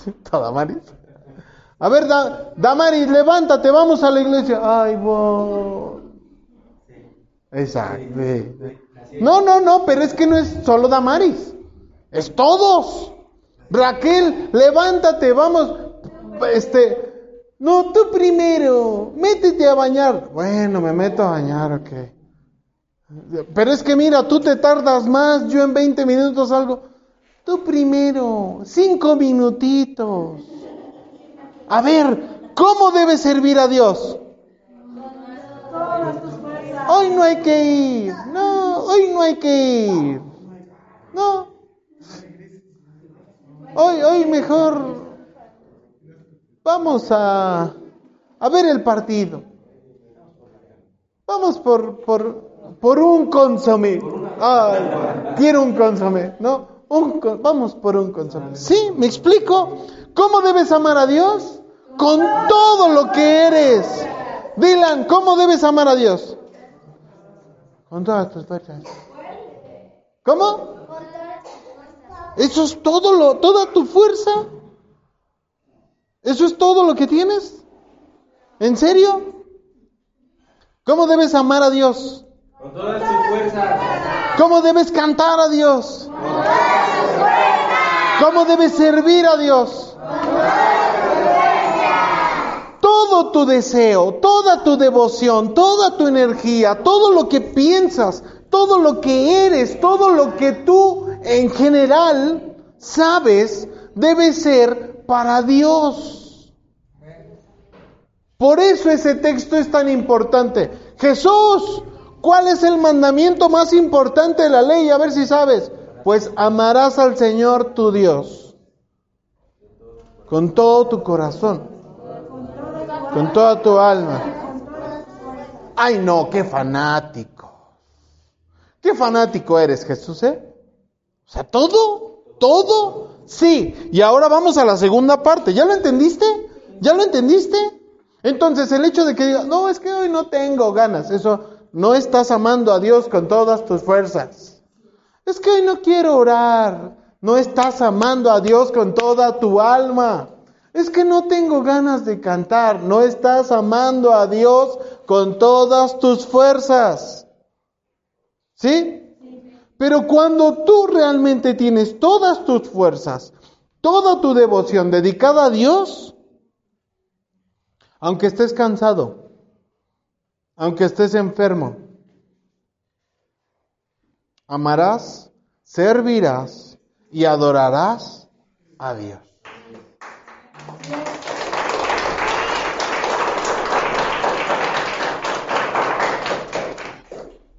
*laughs* Toda Maris. A ver, Damaris, levántate, vamos a la iglesia. Ay, vos. Exacto. No, no, no, pero es que no es solo Damaris. Es todos. Raquel, levántate, vamos. Este, no, tú primero, métete a bañar. Bueno, me meto a bañar, ok. Pero es que mira, tú te tardas más, yo en 20 minutos salgo. Tú primero, cinco minutitos. A ver, ¿cómo debe servir a Dios? Hoy no hay que ir. No, hoy no hay que ir. No. Hoy, hoy mejor vamos a, a ver el partido. Vamos por, por, por un consomé. Quiero un consomé, ¿no? Un, vamos por un consomé. ¿Sí? ¿Me explico? ¿Cómo debes amar a Dios? Con todo lo que eres. Dylan, ¿cómo debes amar a Dios? Con todas tus fuerzas. ¿Cómo? Eso es todo lo, toda tu fuerza. Eso es todo lo que tienes. ¿En serio? ¿Cómo debes amar a Dios? Con todas tus fuerzas. ¿Cómo debes cantar a Dios? Con todas tus fuerzas. ¿Cómo debes servir a Dios? Con todas todo tu deseo, toda tu devoción, toda tu energía, todo lo que piensas, todo lo que eres, todo lo que tú en general sabes debe ser para Dios. Por eso ese texto es tan importante. Jesús, ¿cuál es el mandamiento más importante de la ley? A ver si sabes. Pues amarás al Señor tu Dios con todo tu corazón con toda tu alma. Ay, no, qué fanático. Qué fanático eres, Jesús, ¿eh? O sea, todo, todo, sí. Y ahora vamos a la segunda parte. ¿Ya lo entendiste? ¿Ya lo entendiste? Entonces, el hecho de que digas, no, es que hoy no tengo ganas, eso no estás amando a Dios con todas tus fuerzas. Es que hoy no quiero orar, no estás amando a Dios con toda tu alma. Es que no tengo ganas de cantar. No estás amando a Dios con todas tus fuerzas. ¿Sí? Pero cuando tú realmente tienes todas tus fuerzas, toda tu devoción dedicada a Dios, aunque estés cansado, aunque estés enfermo, amarás, servirás y adorarás a Dios.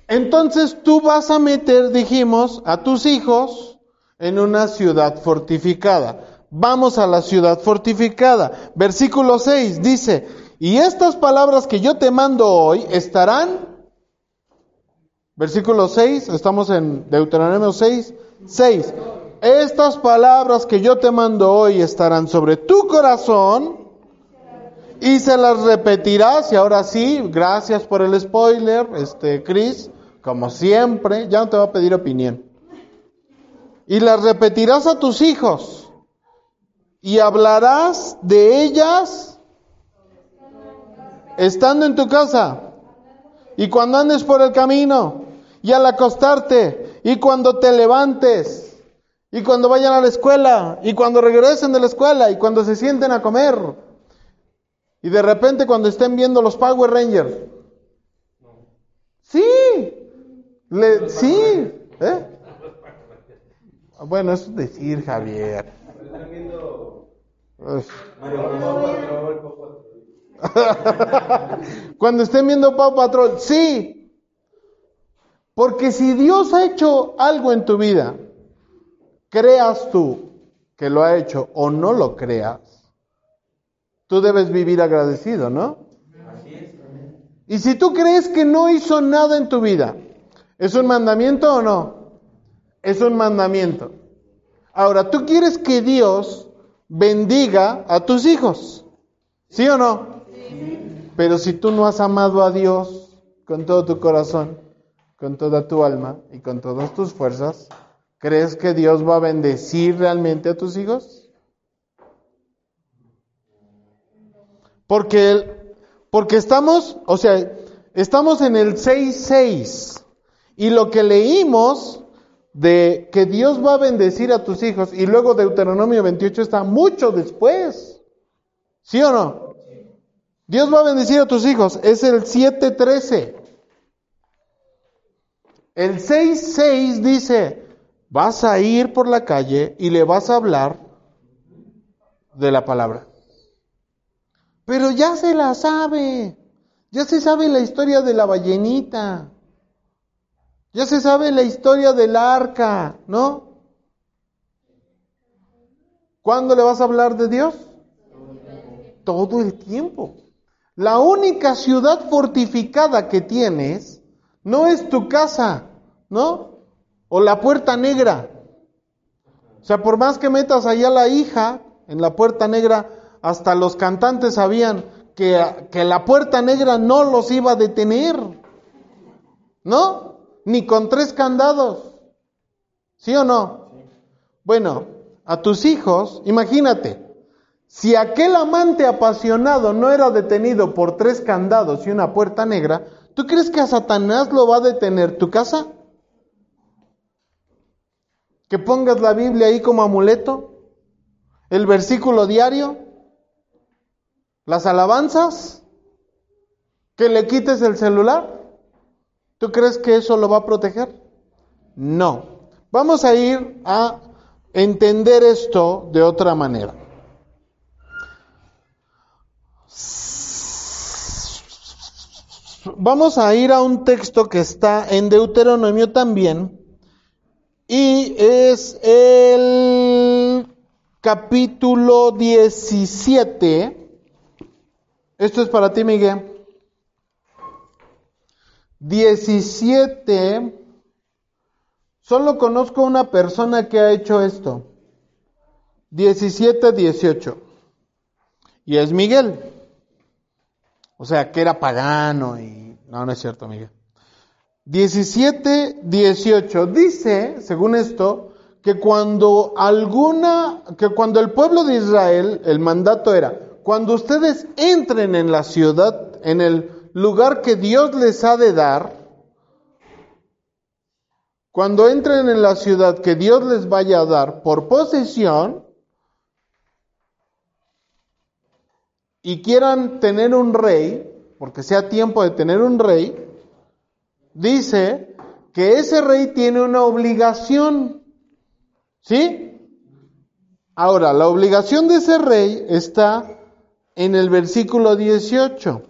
Entonces tú vas a meter, dijimos, a tus hijos en una ciudad fortificada. Vamos a la ciudad fortificada. Versículo 6 dice, y estas palabras que yo te mando hoy estarán, versículo 6, estamos en Deuteronomio 6, 6, estas palabras que yo te mando hoy estarán sobre tu corazón y se las repetirás y ahora sí, gracias por el spoiler, este Chris, como siempre, ya no te va a pedir opinión. Y las repetirás a tus hijos y hablarás de ellas estando en tu casa y cuando andes por el camino y al acostarte y cuando te levantes y cuando vayan a la escuela, y cuando regresen de la escuela, y cuando se sienten a comer. Y de repente cuando estén viendo los Power Rangers. Sí, sí. ¿eh? Bueno, eso es decir, Javier. *laughs* Cuando estén viendo Pau Patrol, sí. Porque si Dios ha hecho algo en tu vida, creas tú que lo ha hecho o no lo creas, tú debes vivir agradecido, ¿no? Y si tú crees que no hizo nada en tu vida, ¿es un mandamiento o no? Es un mandamiento. Ahora, tú quieres que Dios bendiga a tus hijos, ¿sí o no? Pero si tú no has amado a Dios con todo tu corazón, con toda tu alma y con todas tus fuerzas, ¿Crees que Dios va a bendecir realmente a tus hijos? Porque, porque estamos, o sea, estamos en el 6.6 y lo que leímos de que Dios va a bendecir a tus hijos y luego Deuteronomio 28 está mucho después. ¿Sí o no? Dios va a bendecir a tus hijos. Es el 7.13. El 6.6 dice, vas a ir por la calle y le vas a hablar de la palabra. Pero ya se la sabe. Ya se sabe la historia de la ballenita. Ya se sabe la historia del arca, ¿no? ¿Cuándo le vas a hablar de Dios? Todo el tiempo. La única ciudad fortificada que tienes no es tu casa, ¿no? O la puerta negra. O sea, por más que metas allá la hija en la puerta negra, hasta los cantantes sabían que, que la puerta negra no los iba a detener. ¿No? Ni con tres candados. ¿Sí o no? Bueno, a tus hijos, imagínate, si aquel amante apasionado no era detenido por tres candados y una puerta negra, ¿tú crees que a Satanás lo va a detener tu casa? Que pongas la Biblia ahí como amuleto, el versículo diario, las alabanzas, que le quites el celular. ¿Tú crees que eso lo va a proteger? No. Vamos a ir a entender esto de otra manera. Vamos a ir a un texto que está en Deuteronomio también, y es el capítulo 17. Esto es para ti, Miguel. 17. Solo conozco una persona que ha hecho esto. 17, 18. Y es Miguel. O sea, que era pagano y... No, no es cierto, Miguel. 17, 18. Dice, según esto, que cuando alguna, que cuando el pueblo de Israel, el mandato era, cuando ustedes entren en la ciudad, en el lugar que Dios les ha de dar, cuando entren en la ciudad que Dios les vaya a dar por posesión y quieran tener un rey, porque sea tiempo de tener un rey, dice que ese rey tiene una obligación. ¿Sí? Ahora, la obligación de ese rey está en el versículo 18.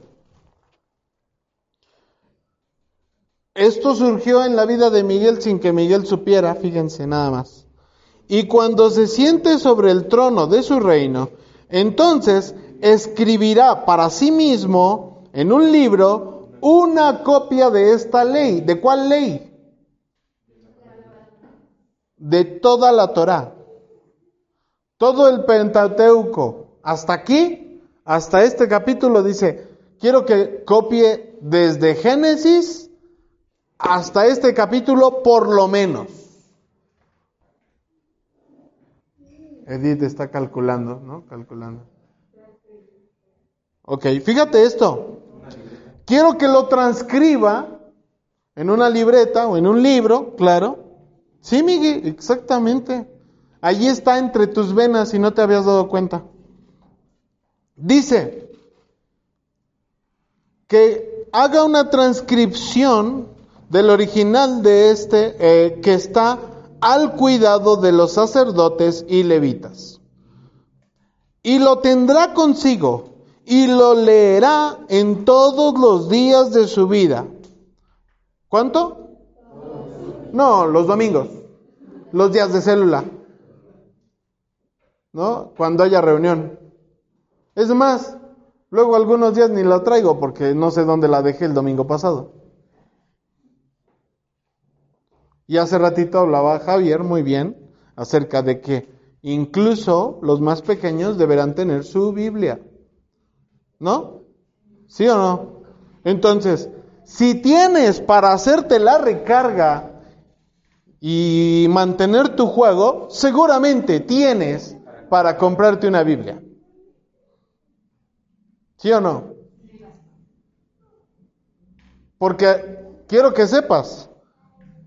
Esto surgió en la vida de Miguel sin que Miguel supiera, fíjense nada más. Y cuando se siente sobre el trono de su reino, entonces escribirá para sí mismo en un libro una copia de esta ley. ¿De cuál ley? De toda la Torá. Todo el Pentateuco. Hasta aquí, hasta este capítulo dice, quiero que copie desde Génesis hasta este capítulo por lo menos. Edith está calculando, ¿no? Calculando. Ok, fíjate esto. Quiero que lo transcriba en una libreta o en un libro, claro. Sí, Miguel, exactamente. Allí está entre tus venas y no te habías dado cuenta. Dice que haga una transcripción del original de este eh, que está al cuidado de los sacerdotes y levitas. Y lo tendrá consigo y lo leerá en todos los días de su vida. ¿Cuánto? No, los domingos, los días de célula, ¿no? Cuando haya reunión. Es más, luego algunos días ni la traigo porque no sé dónde la dejé el domingo pasado. Y hace ratito hablaba Javier muy bien acerca de que incluso los más pequeños deberán tener su Biblia. ¿No? ¿Sí o no? Entonces, si tienes para hacerte la recarga y mantener tu juego, seguramente tienes para comprarte una Biblia. ¿Sí o no? Porque quiero que sepas,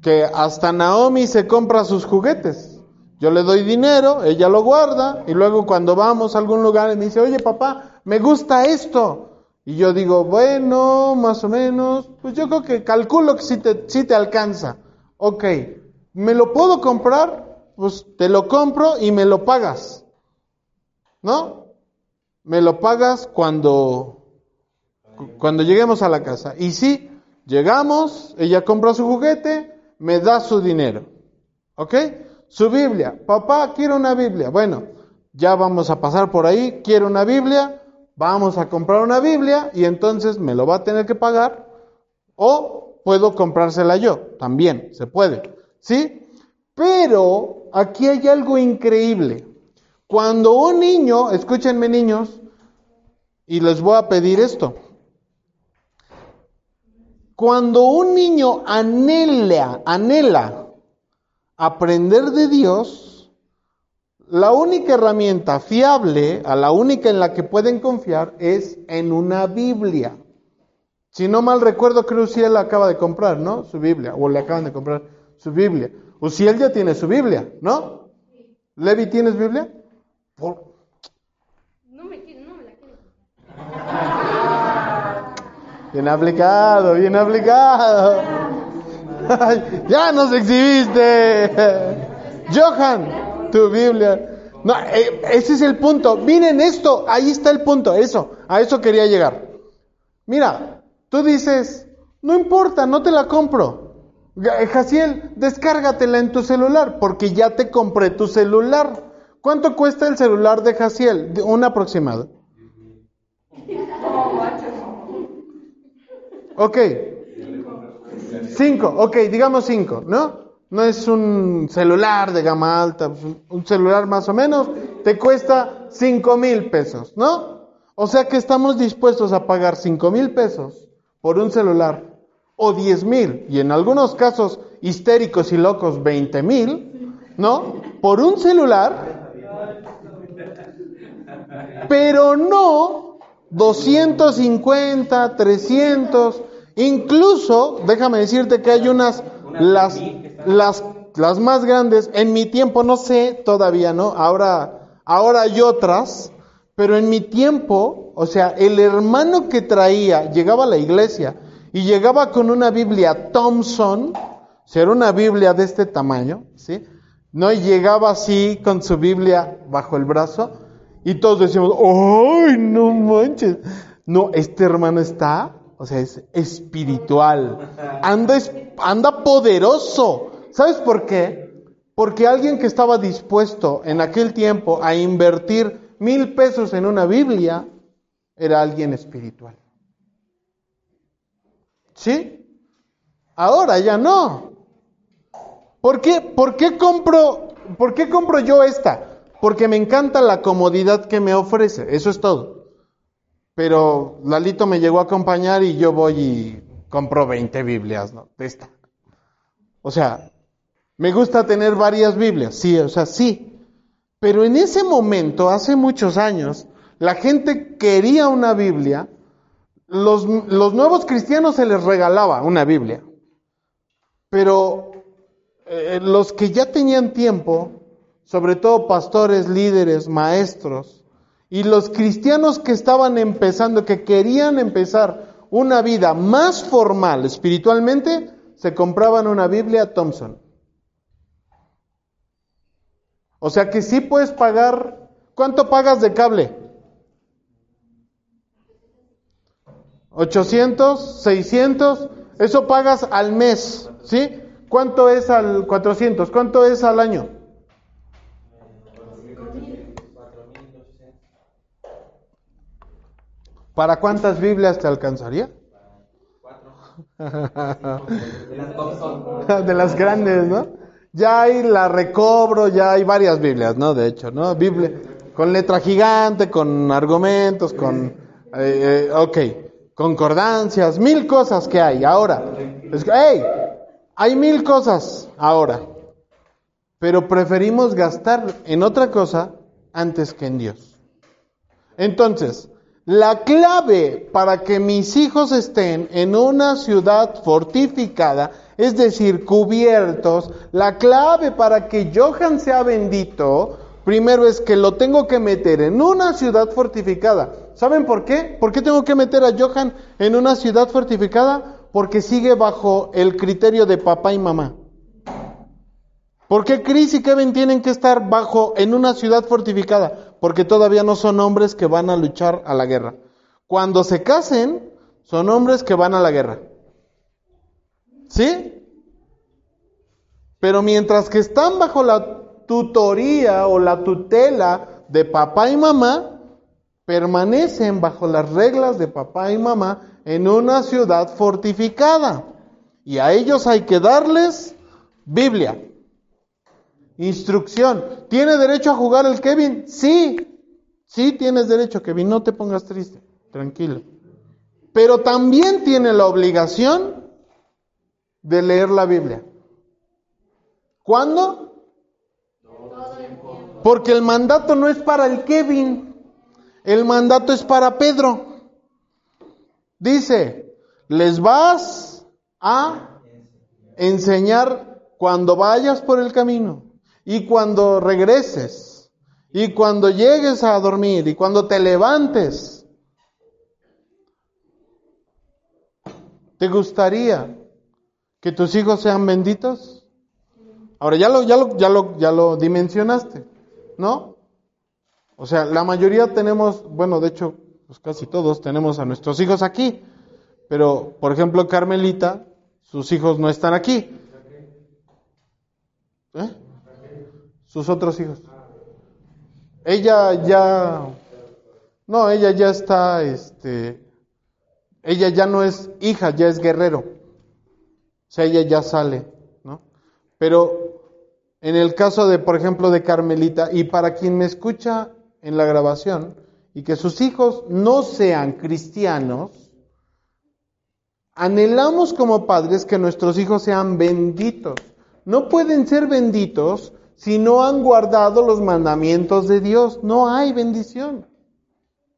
que hasta Naomi se compra sus juguetes. Yo le doy dinero, ella lo guarda y luego cuando vamos a algún lugar me dice, oye papá, me gusta esto. Y yo digo, bueno, más o menos, pues yo creo que calculo que sí te, te alcanza. Ok, ¿me lo puedo comprar? Pues te lo compro y me lo pagas. ¿No? Me lo pagas cuando, cuando lleguemos a la casa. Y sí, llegamos, ella compra su juguete, me da su dinero. ¿Ok? Su Biblia. Papá, quiero una Biblia. Bueno, ya vamos a pasar por ahí. Quiero una Biblia. Vamos a comprar una Biblia y entonces me lo va a tener que pagar. O puedo comprársela yo. También se puede. ¿Sí? Pero aquí hay algo increíble. Cuando un niño, escúchenme niños, y les voy a pedir esto. Cuando un niño anhela, anhela aprender de Dios, la única herramienta fiable, a la única en la que pueden confiar, es en una Biblia. Si no mal recuerdo, creo que él acaba de comprar, ¿no? Su Biblia, o le acaban de comprar su Biblia. O si él ya tiene su Biblia, ¿no? Levi, ¿tienes Biblia? No me, no me la quiero. *laughs* Bien aplicado, bien aplicado. *laughs* *laughs* ya nos exhibiste. Johan, tu Biblia. No, eh, ese es el punto. Miren esto, ahí está el punto, eso, a eso quería llegar. Mira, tú dices, no importa, no te la compro. Eh, Jaciel, descárgatela en tu celular, porque ya te compré tu celular. ¿Cuánto cuesta el celular de Jaciel? Un aproximado. Ok. Cinco, ok, digamos cinco, ¿no? No es un celular de gama alta, un celular más o menos, te cuesta cinco mil pesos, ¿no? O sea que estamos dispuestos a pagar cinco mil pesos por un celular o diez mil, y en algunos casos histéricos y locos veinte mil, ¿no? Por un celular, pero no 250, 300, incluso, déjame decirte que hay unas, las, las, las más grandes, en mi tiempo, no sé todavía, ¿no? Ahora, ahora hay otras, pero en mi tiempo, o sea, el hermano que traía, llegaba a la iglesia y llegaba con una Biblia Thompson, o sea, era una Biblia de este tamaño, ¿sí? No y llegaba así con su Biblia bajo el brazo y todos decíamos, ¡ay, no manches! No, este hermano está, o sea, es espiritual, anda, anda poderoso. ¿Sabes por qué? Porque alguien que estaba dispuesto en aquel tiempo a invertir mil pesos en una Biblia era alguien espiritual. ¿Sí? Ahora ya no. ¿Por qué, por qué compro, por qué compro yo esta? Porque me encanta la comodidad que me ofrece, eso es todo. Pero Lalito me llegó a acompañar y yo voy y compro 20 Biblias, ¿no? De esta. O sea, me gusta tener varias Biblias, sí, o sea, sí. Pero en ese momento, hace muchos años, la gente quería una Biblia, los, los nuevos cristianos se les regalaba una Biblia. Pero eh, los que ya tenían tiempo, sobre todo pastores, líderes, maestros, y los cristianos que estaban empezando, que querían empezar una vida más formal espiritualmente, se compraban una Biblia Thompson. O sea que sí puedes pagar, ¿cuánto pagas de cable? 800, 600, eso pagas al mes, ¿sí? ¿Cuánto es al 400? ¿Cuánto es al año? ¿Para cuántas Biblias te alcanzaría? *laughs* De las grandes, ¿no? Ya hay la recobro, ya hay varias Biblias, ¿no? De hecho, ¿no? Biblia con letra gigante, con argumentos, con... Eh, eh, ok, concordancias, mil cosas que hay. Ahora, es, hey, hay mil cosas ahora, pero preferimos gastar en otra cosa antes que en Dios. Entonces, la clave para que mis hijos estén en una ciudad fortificada, es decir, cubiertos, la clave para que Johan sea bendito, primero es que lo tengo que meter en una ciudad fortificada. ¿Saben por qué? ¿Por qué tengo que meter a Johan en una ciudad fortificada? Porque sigue bajo el criterio de papá y mamá. ¿Por qué Chris y Kevin tienen que estar bajo en una ciudad fortificada? Porque todavía no son hombres que van a luchar a la guerra. Cuando se casen, son hombres que van a la guerra. ¿Sí? Pero mientras que están bajo la tutoría o la tutela de papá y mamá, permanecen bajo las reglas de papá y mamá en una ciudad fortificada. Y a ellos hay que darles Biblia. Instrucción. ¿Tiene derecho a jugar el Kevin? Sí. Sí tienes derecho, Kevin. No te pongas triste. Tranquilo. Pero también tiene la obligación de leer la Biblia. ¿Cuándo? Porque el mandato no es para el Kevin. El mandato es para Pedro. Dice, les vas a enseñar cuando vayas por el camino y cuando regreses y cuando llegues a dormir y cuando te levantes. ¿Te gustaría que tus hijos sean benditos? Ahora ya lo, ya lo, ya lo, ya lo dimensionaste, ¿no? O sea, la mayoría tenemos, bueno, de hecho, pues casi todos tenemos a nuestros hijos aquí, pero por ejemplo Carmelita, sus hijos no están aquí. ¿Eh? Sus otros hijos. Ella ya, no, ella ya está, este, ella ya no es hija, ya es guerrero. O sea, ella ya sale, ¿no? Pero en el caso de, por ejemplo, de Carmelita, y para quien me escucha en la grabación, y que sus hijos no sean cristianos, anhelamos como padres que nuestros hijos sean benditos. No pueden ser benditos si no han guardado los mandamientos de Dios. No hay bendición.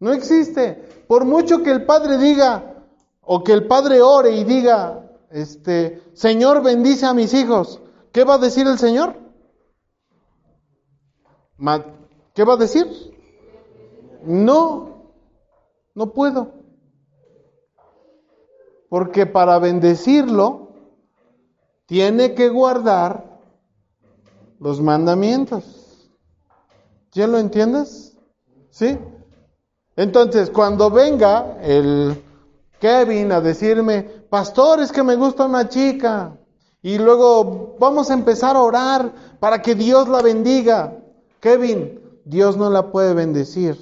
No existe. Por mucho que el Padre diga, o que el Padre ore y diga, este, Señor bendice a mis hijos, ¿qué va a decir el Señor? ¿Qué va a decir? No, no puedo. Porque para bendecirlo, tiene que guardar los mandamientos. ¿Ya lo entiendes? ¿Sí? Entonces, cuando venga el Kevin a decirme, pastor, es que me gusta una chica, y luego vamos a empezar a orar para que Dios la bendiga. Kevin, Dios no la puede bendecir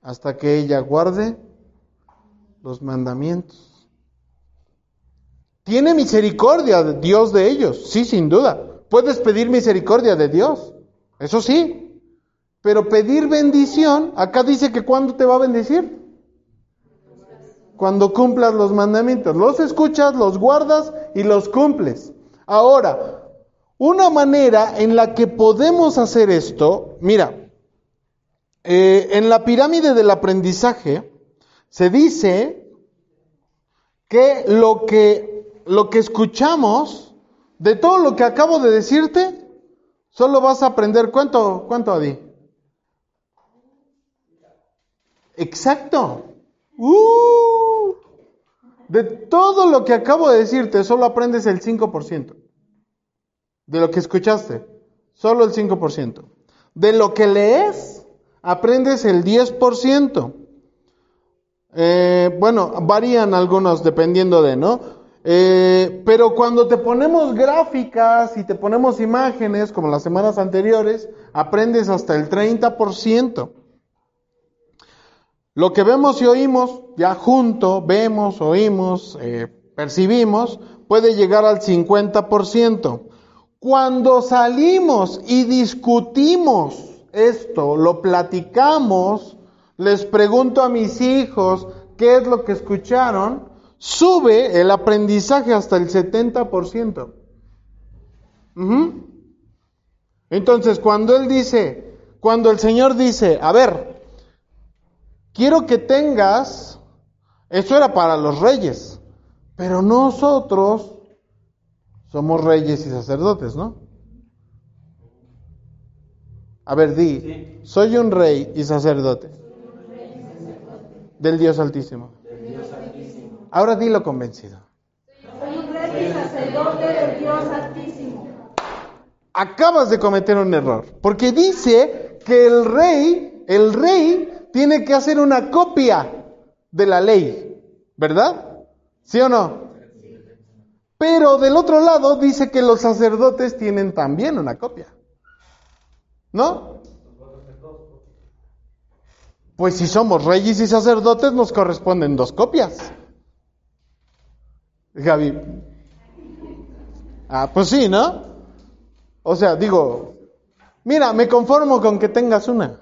hasta que ella guarde los mandamientos. ¿Tiene misericordia Dios de ellos? Sí, sin duda. Puedes pedir misericordia de Dios. Eso sí. Pero pedir bendición, acá dice que ¿cuándo te va a bendecir? Cuando cumplas los mandamientos. Los escuchas, los guardas y los cumples. Ahora, una manera en la que podemos hacer esto, mira, eh, en la pirámide del aprendizaje se dice que lo que, lo que escuchamos, de todo lo que acabo de decirte, solo vas a aprender, ¿cuánto, cuánto Adi? Exacto. Uh, de todo lo que acabo de decirte, solo aprendes el 5% de lo que escuchaste, solo el 5%. De lo que lees, aprendes el 10%. Eh, bueno, varían algunos dependiendo de, ¿no? Eh, pero cuando te ponemos gráficas y te ponemos imágenes, como las semanas anteriores, aprendes hasta el 30%. Lo que vemos y oímos, ya junto, vemos, oímos, eh, percibimos, puede llegar al 50%. Cuando salimos y discutimos esto, lo platicamos, les pregunto a mis hijos qué es lo que escucharon, sube el aprendizaje hasta el 70%. Entonces, cuando Él dice, cuando el Señor dice, a ver, quiero que tengas, eso era para los reyes, pero nosotros somos reyes y sacerdotes, ¿no? A ver, di, soy un rey y sacerdote. Del Dios Altísimo. Ahora dilo convencido. Soy un rey y sacerdote del Dios Altísimo. Acabas de cometer un error, porque dice que el rey, el rey tiene que hacer una copia de la ley, ¿verdad? ¿Sí o no? Pero del otro lado dice que los sacerdotes tienen también una copia. ¿No? Pues si somos reyes y sacerdotes nos corresponden dos copias. Gaby. Ah, pues sí, ¿no? O sea, digo, mira, me conformo con que tengas una.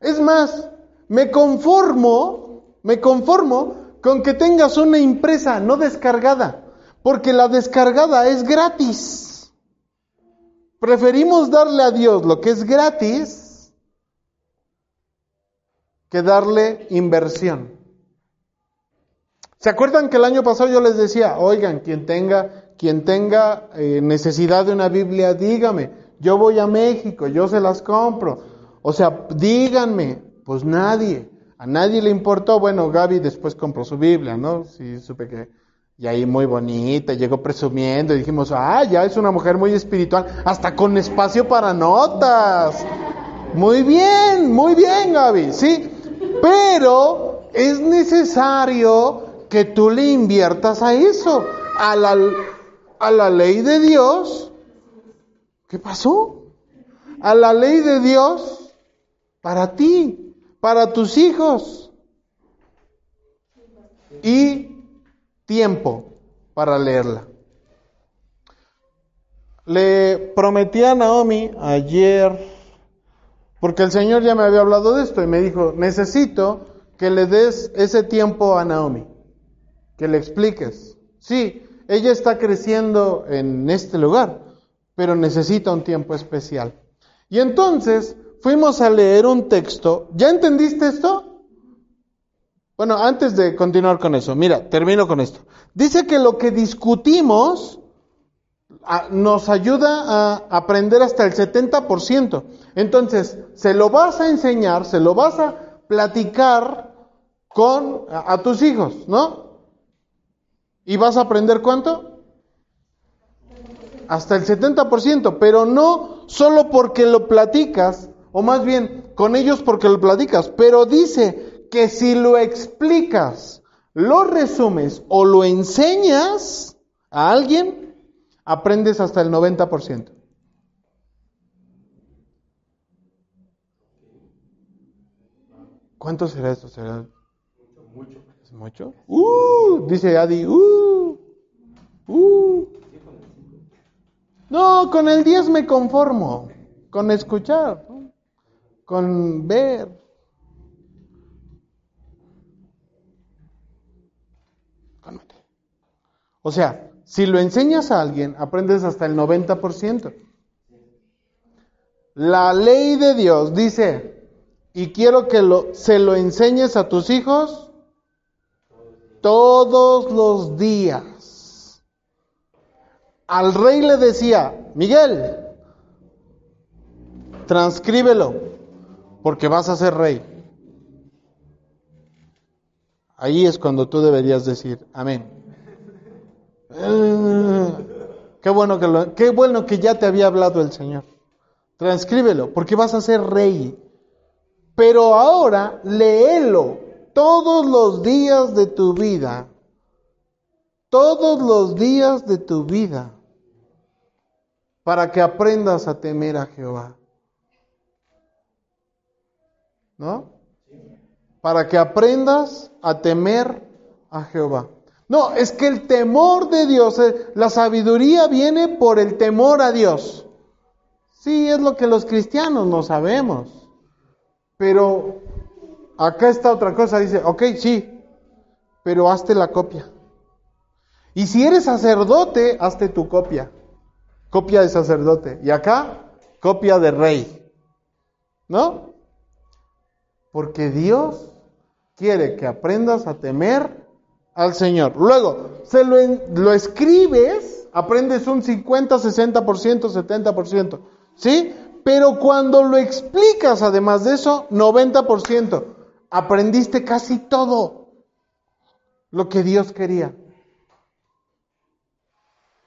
Es más, me conformo, me conformo con que tengas una impresa, no descargada porque la descargada es gratis. Preferimos darle a Dios lo que es gratis que darle inversión. ¿Se acuerdan que el año pasado yo les decía, oigan, quien tenga, quien tenga eh, necesidad de una Biblia, dígame, yo voy a México, yo se las compro. O sea, díganme, pues nadie, a nadie le importó. Bueno, Gaby después compró su Biblia, ¿no? Sí, supe que y ahí muy bonita, llegó presumiendo y dijimos, ah, ya es una mujer muy espiritual, hasta con espacio para notas. Muy bien, muy bien, Gaby, sí. Pero es necesario que tú le inviertas a eso, a la, a la ley de Dios. ¿Qué pasó? A la ley de Dios para ti, para tus hijos. Y tiempo para leerla. Le prometí a Naomi ayer, porque el Señor ya me había hablado de esto y me dijo, necesito que le des ese tiempo a Naomi, que le expliques. Sí, ella está creciendo en este lugar, pero necesita un tiempo especial. Y entonces fuimos a leer un texto. ¿Ya entendiste esto? Bueno, antes de continuar con eso, mira, termino con esto. Dice que lo que discutimos a- nos ayuda a aprender hasta el 70%. Entonces, se lo vas a enseñar, se lo vas a platicar con a tus hijos, ¿no? ¿Y vas a aprender cuánto? Hasta el 70%, pero no solo porque lo platicas, o más bien con ellos porque lo platicas, pero dice que si lo explicas, lo resumes o lo enseñas a alguien, aprendes hasta el 90%. ¿Cuánto será esto? ¿Será mucho? ¿Es mucho? Uh, dice Adi, uh, uh. No, con el 10 me conformo, con escuchar, con ver. O sea, si lo enseñas a alguien, aprendes hasta el 90%. La ley de Dios dice, y quiero que lo, se lo enseñes a tus hijos todos los días. Al rey le decía, Miguel, transcríbelo, porque vas a ser rey. Ahí es cuando tú deberías decir, amén. Eh, qué bueno que qué bueno que ya te había hablado el Señor. Transcríbelo, porque vas a ser rey. Pero ahora léelo todos los días de tu vida. Todos los días de tu vida. Para que aprendas a temer a Jehová. ¿No? Para que aprendas a temer a Jehová. No, es que el temor de Dios, eh, la sabiduría viene por el temor a Dios. Sí, es lo que los cristianos no sabemos. Pero acá está otra cosa, dice, ok, sí, pero hazte la copia. Y si eres sacerdote, hazte tu copia. Copia de sacerdote. Y acá, copia de rey. ¿No? Porque Dios quiere que aprendas a temer al Señor. Luego, se lo, lo escribes, aprendes un 50, 60%, 70%. ¿Sí? Pero cuando lo explicas, además de eso, 90%. Aprendiste casi todo lo que Dios quería.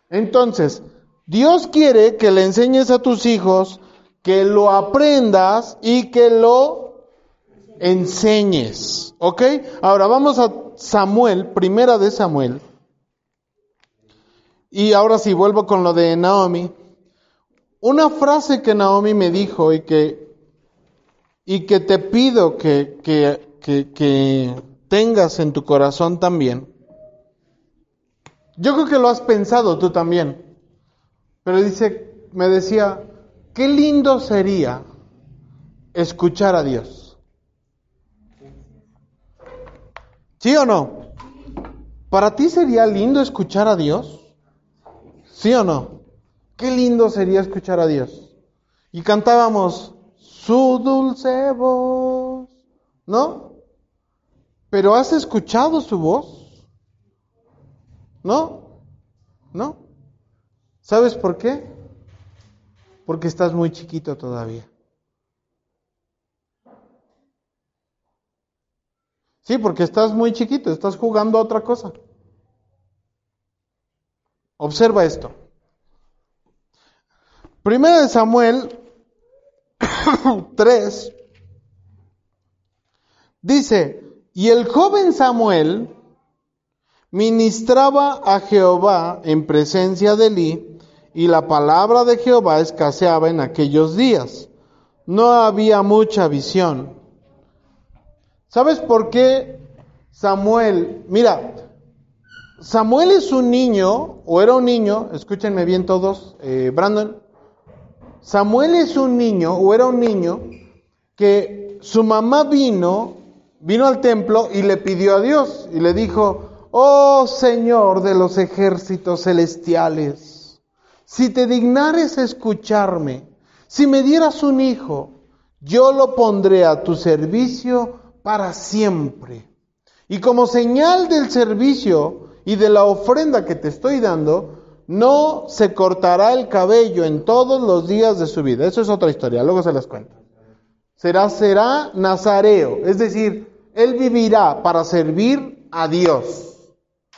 Entonces, Dios quiere que le enseñes a tus hijos, que lo aprendas y que lo enseñes. ¿Ok? Ahora vamos a Samuel, primera de Samuel. Y ahora sí, vuelvo con lo de Naomi. Una frase que Naomi me dijo y que, y que te pido que, que, que, tengas en tu corazón también. Yo creo que lo has pensado tú también. Pero dice, me decía, qué lindo sería escuchar a Dios. ¿Sí o no? ¿Para ti sería lindo escuchar a Dios? ¿Sí o no? Qué lindo sería escuchar a Dios. Y cantábamos su dulce voz, ¿no? Pero ¿has escuchado su voz? ¿No? ¿No? ¿Sabes por qué? Porque estás muy chiquito todavía. Sí, porque estás muy chiquito, estás jugando a otra cosa. Observa esto. Primera de Samuel *laughs* 3 dice, y el joven Samuel ministraba a Jehová en presencia de Elí, y la palabra de Jehová escaseaba en aquellos días. No había mucha visión. ¿Sabes por qué Samuel? Mira, Samuel es un niño, o era un niño, escúchenme bien todos, eh, Brandon. Samuel es un niño, o era un niño, que su mamá vino, vino al templo y le pidió a Dios, y le dijo, oh Señor de los ejércitos celestiales, si te dignares escucharme, si me dieras un hijo, yo lo pondré a tu servicio para siempre. Y como señal del servicio y de la ofrenda que te estoy dando, no se cortará el cabello en todos los días de su vida. Eso es otra historia, luego se las cuento. Será, será nazareo, es decir, él vivirá para servir a Dios.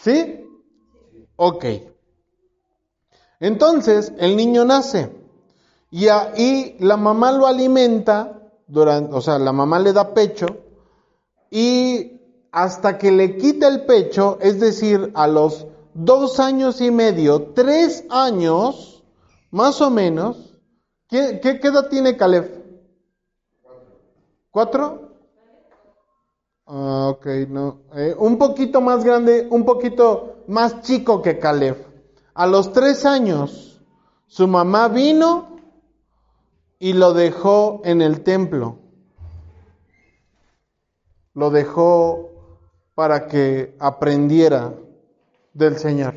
¿Sí? Ok. Entonces, el niño nace y ahí la mamá lo alimenta, durante, o sea, la mamá le da pecho y hasta que le quita el pecho, es decir, a los dos años y medio, tres años, más o menos, ¿qué, qué, edad tiene Caleb? ¿Cuatro? Ah, ok, no. Eh, un poquito más grande, un poquito más chico que Caleb. A los tres años, su mamá vino y lo dejó en el templo. Lo dejó para que aprendiera del Señor.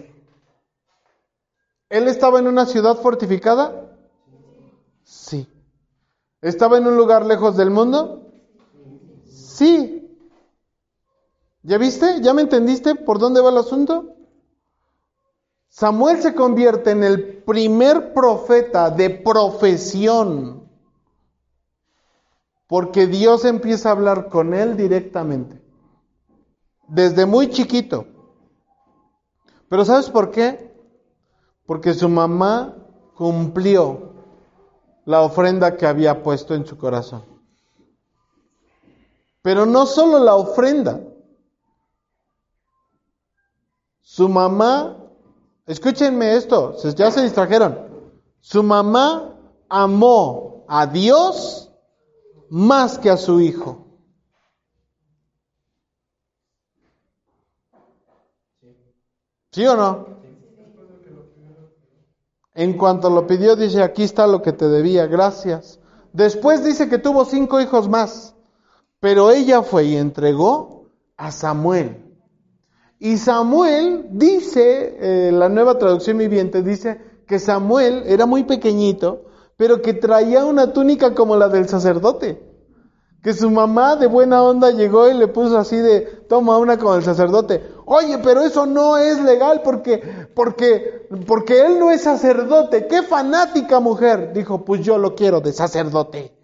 ¿Él estaba en una ciudad fortificada? Sí. ¿Estaba en un lugar lejos del mundo? Sí. ¿Ya viste? ¿Ya me entendiste por dónde va el asunto? Samuel se convierte en el primer profeta de profesión, porque Dios empieza a hablar con él directamente, desde muy chiquito. Pero ¿sabes por qué? Porque su mamá cumplió la ofrenda que había puesto en su corazón. Pero no solo la ofrenda. Su mamá Escúchenme esto, ya se distrajeron. Su mamá amó a Dios más que a su hijo. ¿Sí o no? En cuanto lo pidió, dice, aquí está lo que te debía, gracias. Después dice que tuvo cinco hijos más, pero ella fue y entregó a Samuel. Y Samuel dice, eh, la nueva traducción viviente dice que Samuel era muy pequeñito, pero que traía una túnica como la del sacerdote. Que su mamá de buena onda llegó y le puso así de, toma una como el sacerdote. Oye, pero eso no es legal porque, porque, porque él no es sacerdote. ¡Qué fanática mujer! Dijo, pues yo lo quiero de sacerdote.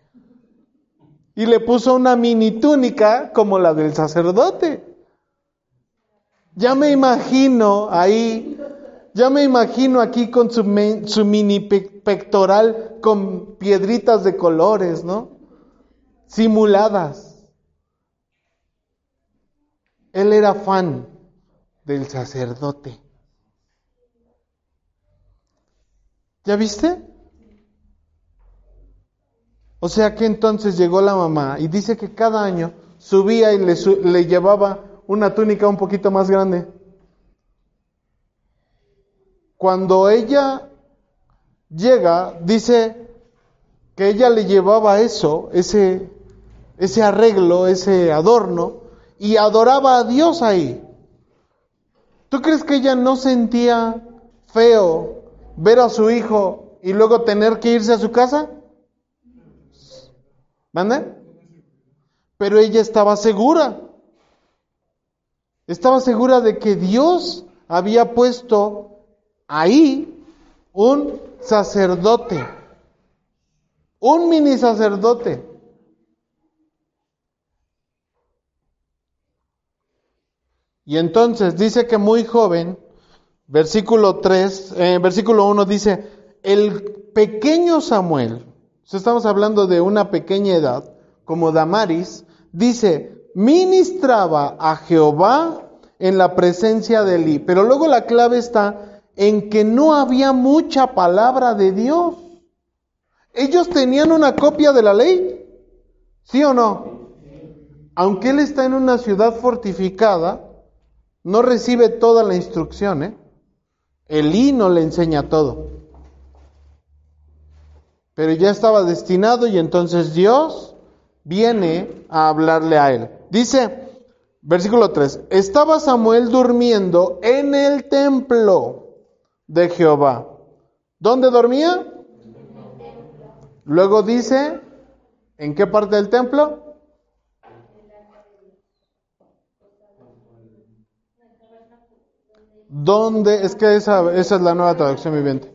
Y le puso una mini túnica como la del sacerdote. Ya me imagino ahí, ya me imagino aquí con su, su mini pectoral con piedritas de colores, ¿no? Simuladas. Él era fan del sacerdote. ¿Ya viste? O sea que entonces llegó la mamá y dice que cada año subía y le, le llevaba una túnica un poquito más grande. Cuando ella llega, dice que ella le llevaba eso, ese, ese arreglo, ese adorno, y adoraba a Dios ahí. ¿Tú crees que ella no sentía feo ver a su hijo y luego tener que irse a su casa? ¿Mande? Pero ella estaba segura estaba segura de que Dios había puesto ahí un sacerdote, un mini sacerdote. Y entonces dice que muy joven, versículo 3, eh, versículo 1 dice, el pequeño Samuel, estamos hablando de una pequeña edad, como Damaris, dice, ministraba a Jehová en la presencia de Eli. Pero luego la clave está en que no había mucha palabra de Dios. Ellos tenían una copia de la ley, ¿sí o no? Aunque él está en una ciudad fortificada, no recibe toda la instrucción, ¿eh? Elí no le enseña todo. Pero ya estaba destinado y entonces Dios viene a hablarle a él. Dice, versículo 3, estaba Samuel durmiendo en el templo de Jehová. ¿Dónde dormía? Luego dice, ¿en qué parte del templo? ¿Dónde? Es que esa, esa es la nueva traducción viviente.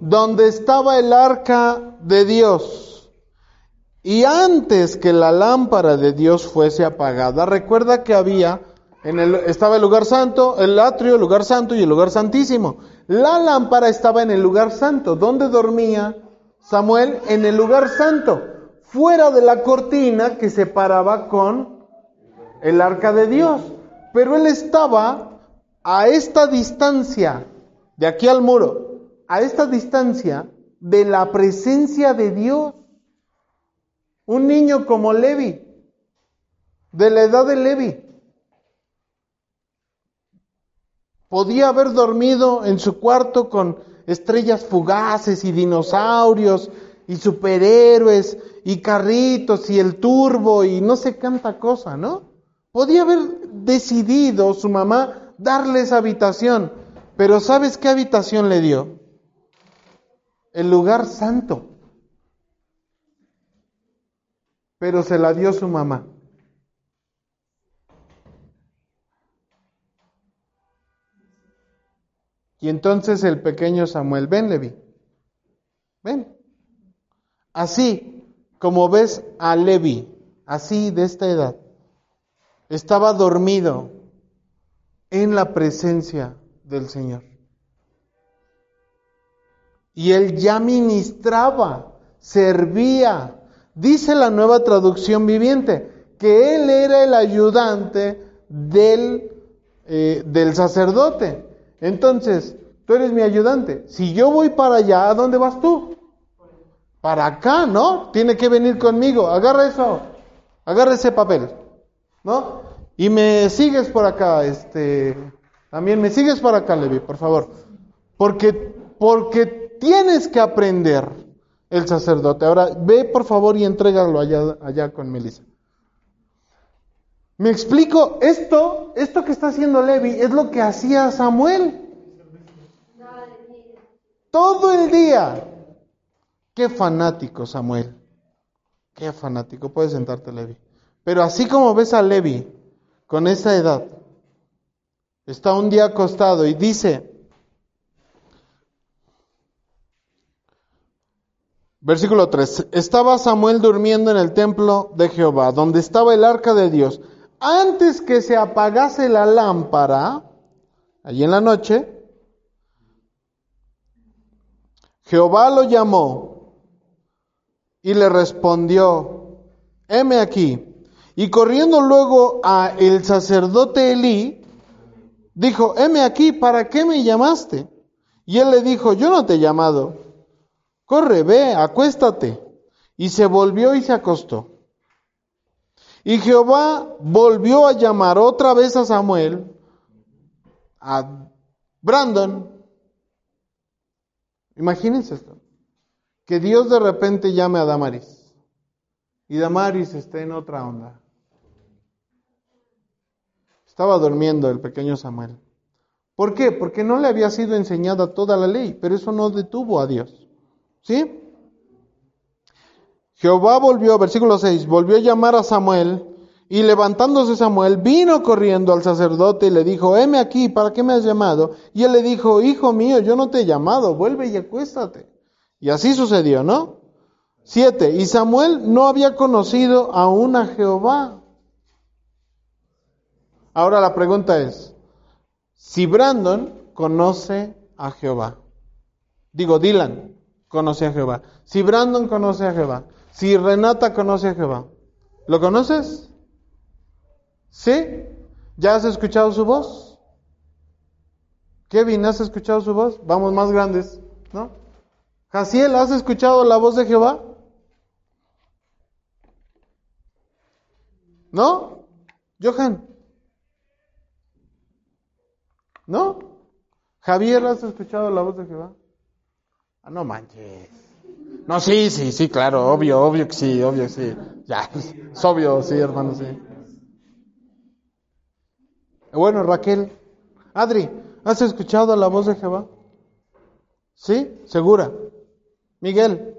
Donde estaba el arca de Dios. Y antes que la lámpara de Dios fuese apagada, recuerda que había, en el, estaba el lugar santo, el atrio, el lugar santo y el lugar santísimo. La lámpara estaba en el lugar santo. ¿Dónde dormía Samuel? En el lugar santo, fuera de la cortina que separaba con el arca de Dios. Pero él estaba a esta distancia, de aquí al muro, a esta distancia de la presencia de Dios. Un niño como Levi, de la edad de Levi, podía haber dormido en su cuarto con estrellas fugaces y dinosaurios y superhéroes y carritos y el turbo y no sé cuánta cosa, ¿no? Podía haber decidido su mamá darle esa habitación, pero ¿sabes qué habitación le dio? El lugar santo. Pero se la dio su mamá. Y entonces el pequeño Samuel, ven Levi, ven. Así como ves a Levi, así de esta edad, estaba dormido en la presencia del Señor. Y él ya ministraba, servía. Dice la nueva traducción viviente que él era el ayudante del, eh, del sacerdote. Entonces, tú eres mi ayudante. Si yo voy para allá, ¿a dónde vas tú? Para acá, ¿no? Tiene que venir conmigo. Agarra eso. Agarra ese papel. ¿No? Y me sigues por acá, este, también me sigues por acá, Levi, por favor. Porque, porque tienes que aprender el sacerdote. Ahora, ve por favor y entrégalo allá, allá con Melissa. Me explico, esto, esto que está haciendo Levi es lo que hacía Samuel. Todo el día. Qué fanático, Samuel. Qué fanático. Puedes sentarte, Levi. Pero así como ves a Levi, con esa edad, está un día acostado y dice, versículo 3, estaba Samuel durmiendo en el templo de Jehová, donde estaba el arca de Dios. Antes que se apagase la lámpara, allí en la noche, Jehová lo llamó y le respondió, heme aquí. Y corriendo luego a el sacerdote Elí, dijo, heme aquí, ¿para qué me llamaste? Y él le dijo, yo no te he llamado. Corre, ve, acuéstate. Y se volvió y se acostó. Y Jehová volvió a llamar otra vez a Samuel, a Brandon. Imagínense esto. Que Dios de repente llame a Damaris. Y Damaris esté en otra onda. Estaba durmiendo el pequeño Samuel. ¿Por qué? Porque no le había sido enseñada toda la ley, pero eso no detuvo a Dios. ¿Sí? Jehová volvió, versículo 6, volvió a llamar a Samuel y levantándose Samuel vino corriendo al sacerdote y le dijo, heme aquí, ¿para qué me has llamado? Y él le dijo, hijo mío, yo no te he llamado, vuelve y acuéstate. Y así sucedió, ¿no? Siete, y Samuel no había conocido aún a Jehová. Ahora la pregunta es, si Brandon conoce a Jehová, digo Dylan conoce a Jehová, si Brandon conoce a Jehová, si Renata conoce a Jehová, ¿lo conoces? ¿Sí? ¿Ya has escuchado su voz? Kevin, ¿has escuchado su voz? Vamos más grandes, ¿no? Jaciel, ¿has escuchado la voz de Jehová? ¿No? Johan, ¿No? Javier, ¿has escuchado la voz de Jehová? Ah, no manches. No, sí, sí, sí, claro, obvio, obvio que sí, obvio que sí. Ya, es obvio, sí, hermano, sí. Bueno, Raquel, Adri, ¿has escuchado la voz de Jehová? ¿Sí? ¿Segura? Miguel.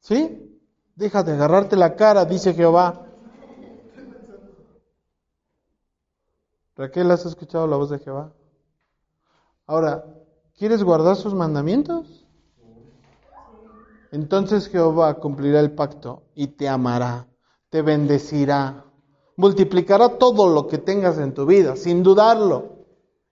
¿Sí? Déjate agarrarte la cara, dice Jehová. Raquel, ¿has escuchado la voz de Jehová? Ahora, ¿quieres guardar sus mandamientos? Entonces Jehová cumplirá el pacto y te amará, te bendecirá, multiplicará todo lo que tengas en tu vida, sin dudarlo.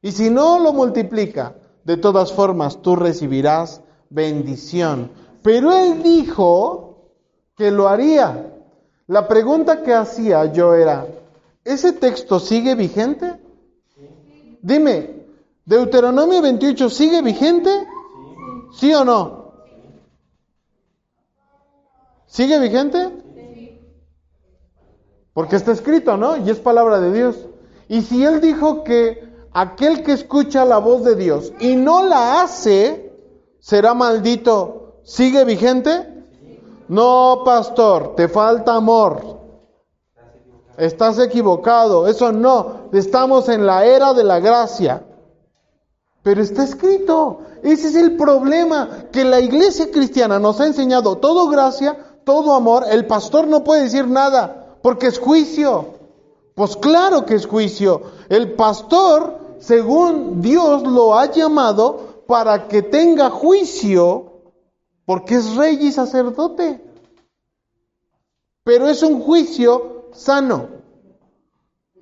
Y si no lo multiplica, de todas formas tú recibirás bendición. Pero él dijo que lo haría. La pregunta que hacía yo era, ¿ese texto sigue vigente? Dime, ¿Deuteronomio 28 sigue vigente? ¿Sí o no? ¿Sigue vigente? Porque está escrito, ¿no? Y es palabra de Dios. Y si Él dijo que aquel que escucha la voz de Dios y no la hace, será maldito, ¿sigue vigente? No, pastor, te falta amor. Estás equivocado, eso no. Estamos en la era de la gracia. Pero está escrito. Ese es el problema, que la iglesia cristiana nos ha enseñado todo gracia, todo amor. El pastor no puede decir nada, porque es juicio. Pues claro que es juicio. El pastor, según Dios lo ha llamado, para que tenga juicio, porque es rey y sacerdote. Pero es un juicio sano.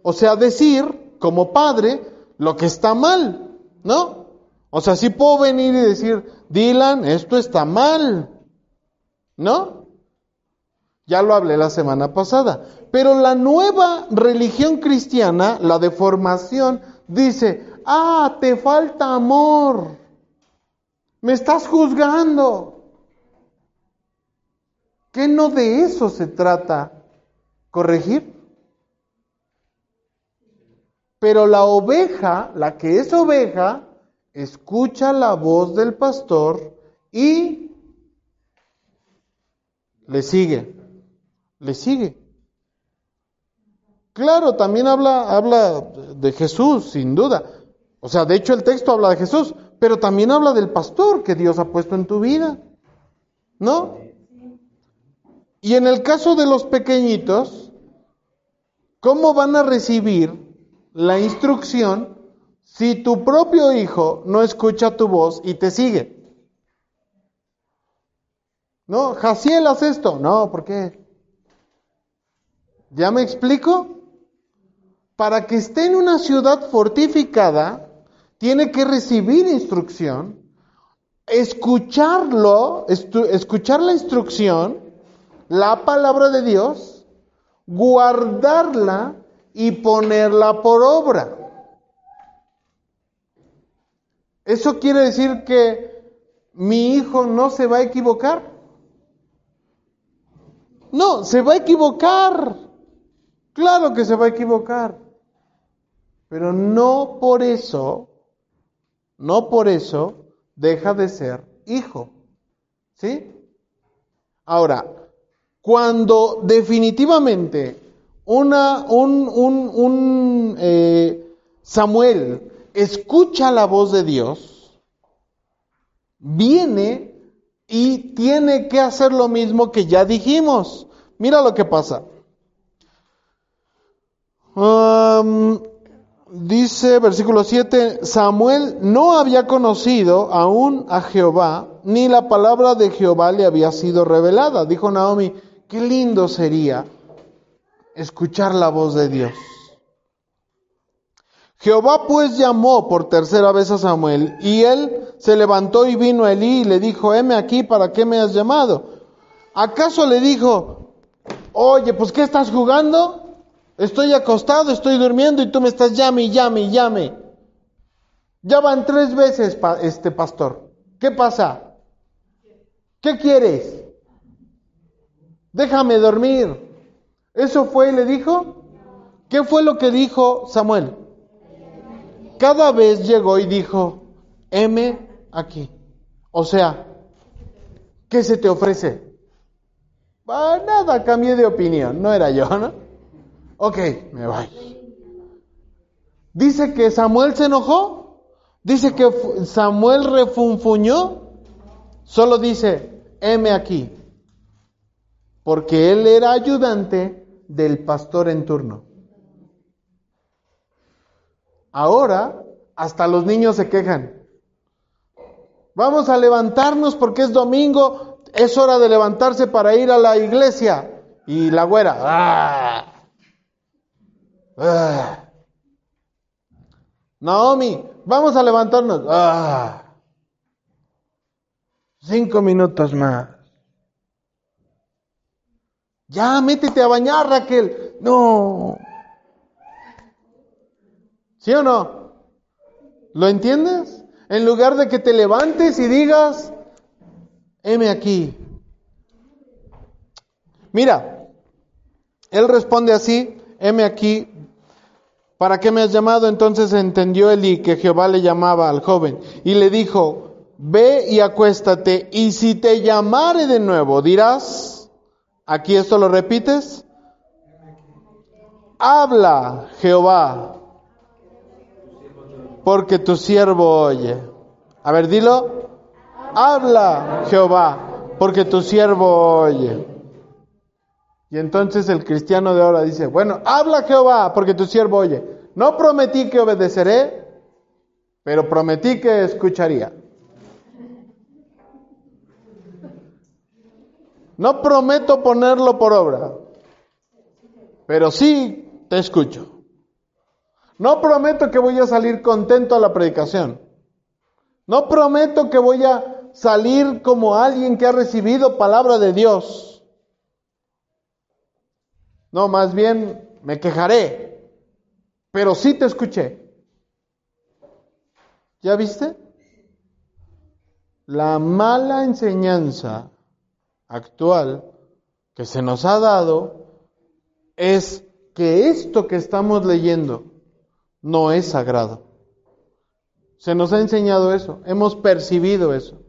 O sea, decir, como padre, lo que está mal, ¿no? O sea, sí puedo venir y decir, Dylan, esto está mal, ¿no? Ya lo hablé la semana pasada. Pero la nueva religión cristiana, la de formación, dice, ah, te falta amor, me estás juzgando. ¿Qué no de eso se trata? ¿Corregir? Pero la oveja, la que es oveja, escucha la voz del pastor y le sigue, le sigue. Claro, también habla, habla de Jesús, sin duda. O sea, de hecho el texto habla de Jesús, pero también habla del pastor que Dios ha puesto en tu vida. ¿No? Y en el caso de los pequeñitos, ¿cómo van a recibir la instrucción si tu propio hijo no escucha tu voz y te sigue? No, Jaciel, haz esto. No, ¿por qué? ¿Ya me explico? Para que esté en una ciudad fortificada, tiene que recibir instrucción, escucharlo, escuchar la instrucción la palabra de Dios, guardarla y ponerla por obra. ¿Eso quiere decir que mi hijo no se va a equivocar? No, se va a equivocar. Claro que se va a equivocar. Pero no por eso, no por eso deja de ser hijo. ¿Sí? Ahora, cuando definitivamente una, un, un, un eh, Samuel escucha la voz de Dios, viene y tiene que hacer lo mismo que ya dijimos. Mira lo que pasa. Dice versículo 7, Samuel no había conocido aún a Jehová, ni la palabra de Jehová le había sido revelada. Dijo Naomi, Qué lindo sería escuchar la voz de Dios. Jehová pues llamó por tercera vez a Samuel y él se levantó y vino a Elí y le dijo, heme aquí, ¿para qué me has llamado? ¿Acaso le dijo, oye, pues ¿qué estás jugando? Estoy acostado, estoy durmiendo y tú me estás llame llame llame. Ya van tres veces, este pastor. ¿Qué pasa? ¿Qué quieres? Déjame dormir. ¿Eso fue y le dijo? ¿Qué fue lo que dijo Samuel? Cada vez llegó y dijo, M aquí. O sea, ¿qué se te ofrece? Nada, cambié de opinión, no era yo, ¿no? Ok, me voy. Dice que Samuel se enojó. Dice que Samuel refunfuñó, solo dice, heme aquí, porque él era ayudante del pastor en turno. Ahora, hasta los niños se quejan. Vamos a levantarnos porque es domingo, es hora de levantarse para ir a la iglesia. Y la güera, ¡ah! ¡ah! Naomi, vamos a levantarnos. ¡ah! Cinco minutos más. Ya, métete a bañar, Raquel. No. ¿Sí o no? ¿Lo entiendes? En lugar de que te levantes y digas, heme aquí. Mira, él responde así, heme aquí. ¿Para qué me has llamado? Entonces entendió Eli que Jehová le llamaba al joven y le dijo, ve y acuéstate y si te llamare de nuevo, dirás, aquí esto lo repites, habla Jehová, porque tu siervo oye. A ver, dilo, habla Jehová, porque tu siervo oye. Y entonces el cristiano de ahora dice, bueno, habla Jehová, porque tu siervo oye. No prometí que obedeceré, pero prometí que escucharía. No prometo ponerlo por obra, pero sí te escucho. No prometo que voy a salir contento a la predicación. No prometo que voy a salir como alguien que ha recibido palabra de Dios. No, más bien me quejaré, pero sí te escuché. ¿Ya viste? La mala enseñanza actual que se nos ha dado es que esto que estamos leyendo no es sagrado. Se nos ha enseñado eso, hemos percibido eso.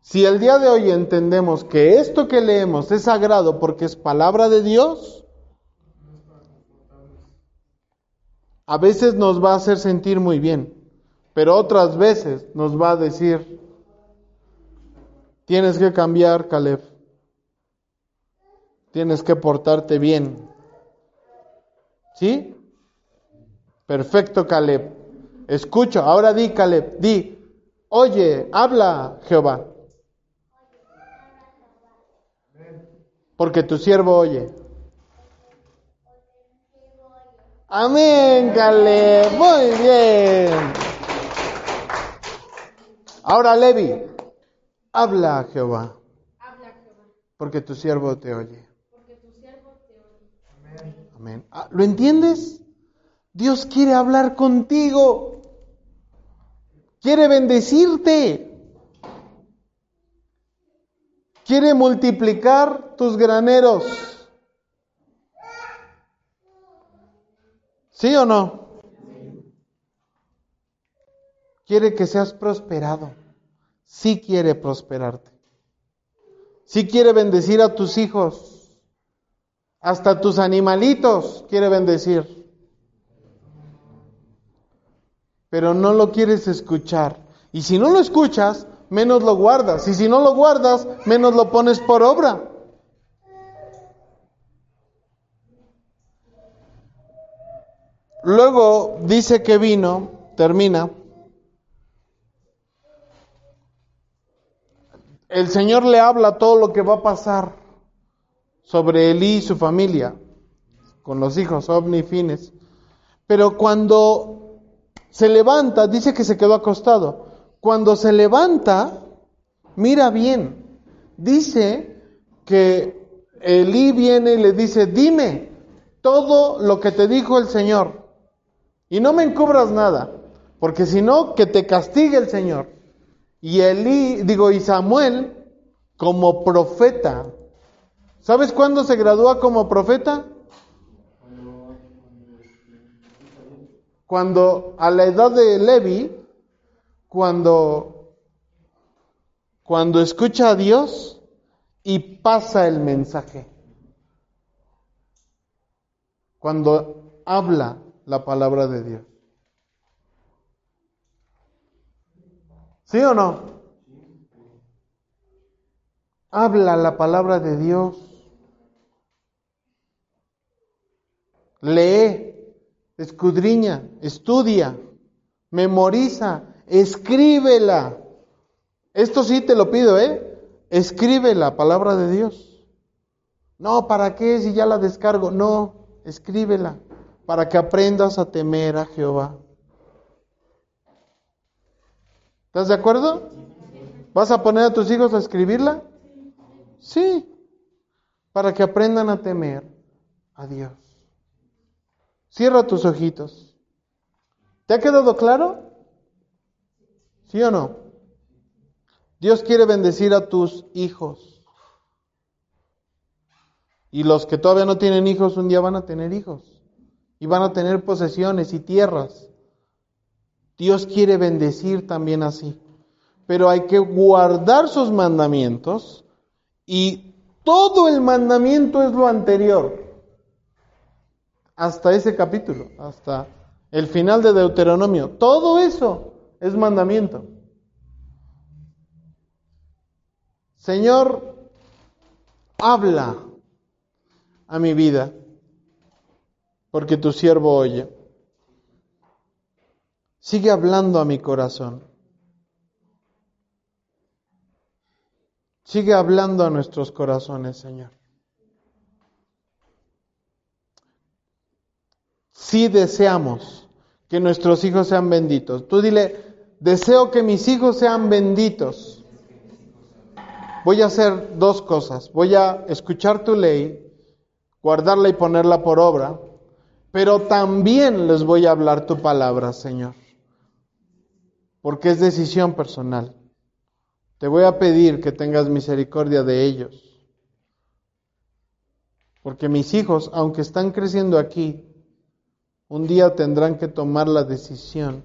Si el día de hoy entendemos que esto que leemos es sagrado porque es palabra de Dios, a veces nos va a hacer sentir muy bien, pero otras veces nos va a decir, tienes que cambiar, Caleb, tienes que portarte bien. ¿Sí? Perfecto, Caleb. Escucho, ahora di, Caleb, di, oye, habla, Jehová. Porque tu siervo oye. Amén, Caleb. Muy bien. Ahora, Levi, habla, Jehová. Porque tu siervo te oye. Amén. Ah, ¿Lo entiendes? Dios quiere hablar contigo. Quiere bendecirte. Quiere multiplicar tus graneros. ¿Sí o no? Quiere que seas prosperado. Sí quiere prosperarte. Sí quiere bendecir a tus hijos. Hasta tus animalitos quiere bendecir. Pero no lo quieres escuchar. Y si no lo escuchas, menos lo guardas. Y si no lo guardas, menos lo pones por obra. Luego dice que vino, termina. El Señor le habla todo lo que va a pasar sobre Elí y su familia, con los hijos, Ovni y Fines. Pero cuando se levanta, dice que se quedó acostado. Cuando se levanta, mira bien, dice que Elí viene y le dice, dime todo lo que te dijo el Señor. Y no me encubras nada, porque si no, que te castigue el Señor. Y Elí, digo, y Samuel, como profeta, ¿sabes cuándo se gradúa como profeta? Cuando a la edad de Levi, cuando, cuando escucha a Dios y pasa el mensaje. Cuando habla la palabra de Dios. ¿Sí o no? Habla la palabra de Dios. Lee, escudriña, estudia, memoriza, escríbela. Esto sí te lo pido, ¿eh? Escribe la palabra de Dios. No, ¿para qué si ya la descargo? No, escríbela para que aprendas a temer a Jehová. ¿Estás de acuerdo? ¿Vas a poner a tus hijos a escribirla? Sí, para que aprendan a temer a Dios. Cierra tus ojitos. ¿Te ha quedado claro? ¿Sí o no? Dios quiere bendecir a tus hijos. Y los que todavía no tienen hijos, un día van a tener hijos. Y van a tener posesiones y tierras. Dios quiere bendecir también así. Pero hay que guardar sus mandamientos y todo el mandamiento es lo anterior. Hasta ese capítulo, hasta el final de Deuteronomio. Todo eso es mandamiento. Señor, habla a mi vida, porque tu siervo oye. Sigue hablando a mi corazón. Sigue hablando a nuestros corazones, Señor. Si deseamos que nuestros hijos sean benditos, tú dile, deseo que mis hijos sean benditos. Voy a hacer dos cosas. Voy a escuchar tu ley, guardarla y ponerla por obra, pero también les voy a hablar tu palabra, Señor, porque es decisión personal. Te voy a pedir que tengas misericordia de ellos, porque mis hijos, aunque están creciendo aquí, un día tendrán que tomar la decisión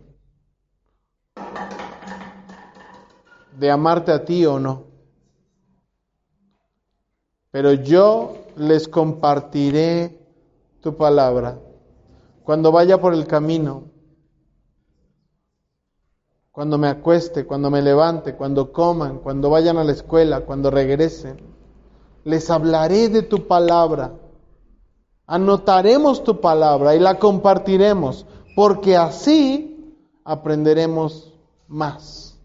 de amarte a ti o no. Pero yo les compartiré tu palabra cuando vaya por el camino, cuando me acueste, cuando me levante, cuando coman, cuando vayan a la escuela, cuando regresen. Les hablaré de tu palabra. Anotaremos tu palabra y la compartiremos, porque así aprenderemos más.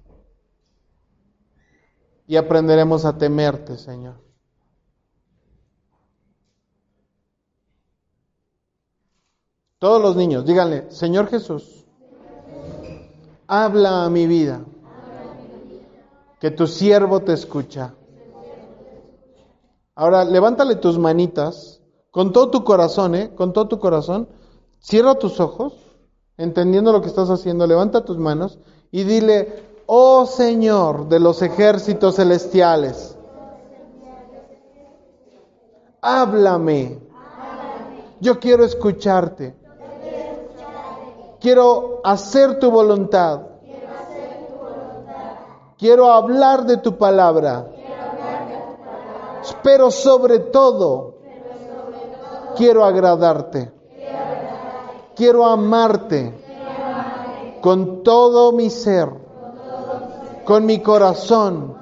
Y aprenderemos a temerte, Señor. Todos los niños, díganle, Señor Jesús, habla a mi vida, que tu siervo te escucha. Ahora, levántale tus manitas con todo tu corazón, ¿eh? Con todo tu corazón. Cierra tus ojos, entendiendo lo que estás haciendo. Levanta tus manos y dile, oh Señor de los ejércitos celestiales, háblame. Yo quiero escucharte. Quiero hacer tu voluntad. Quiero hablar de tu palabra. Pero sobre todo, quiero agradarte. Quiero amarte con todo mi ser, con mi corazón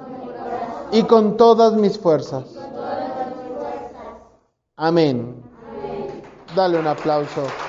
y con todas mis fuerzas. Amén. Dale un aplauso.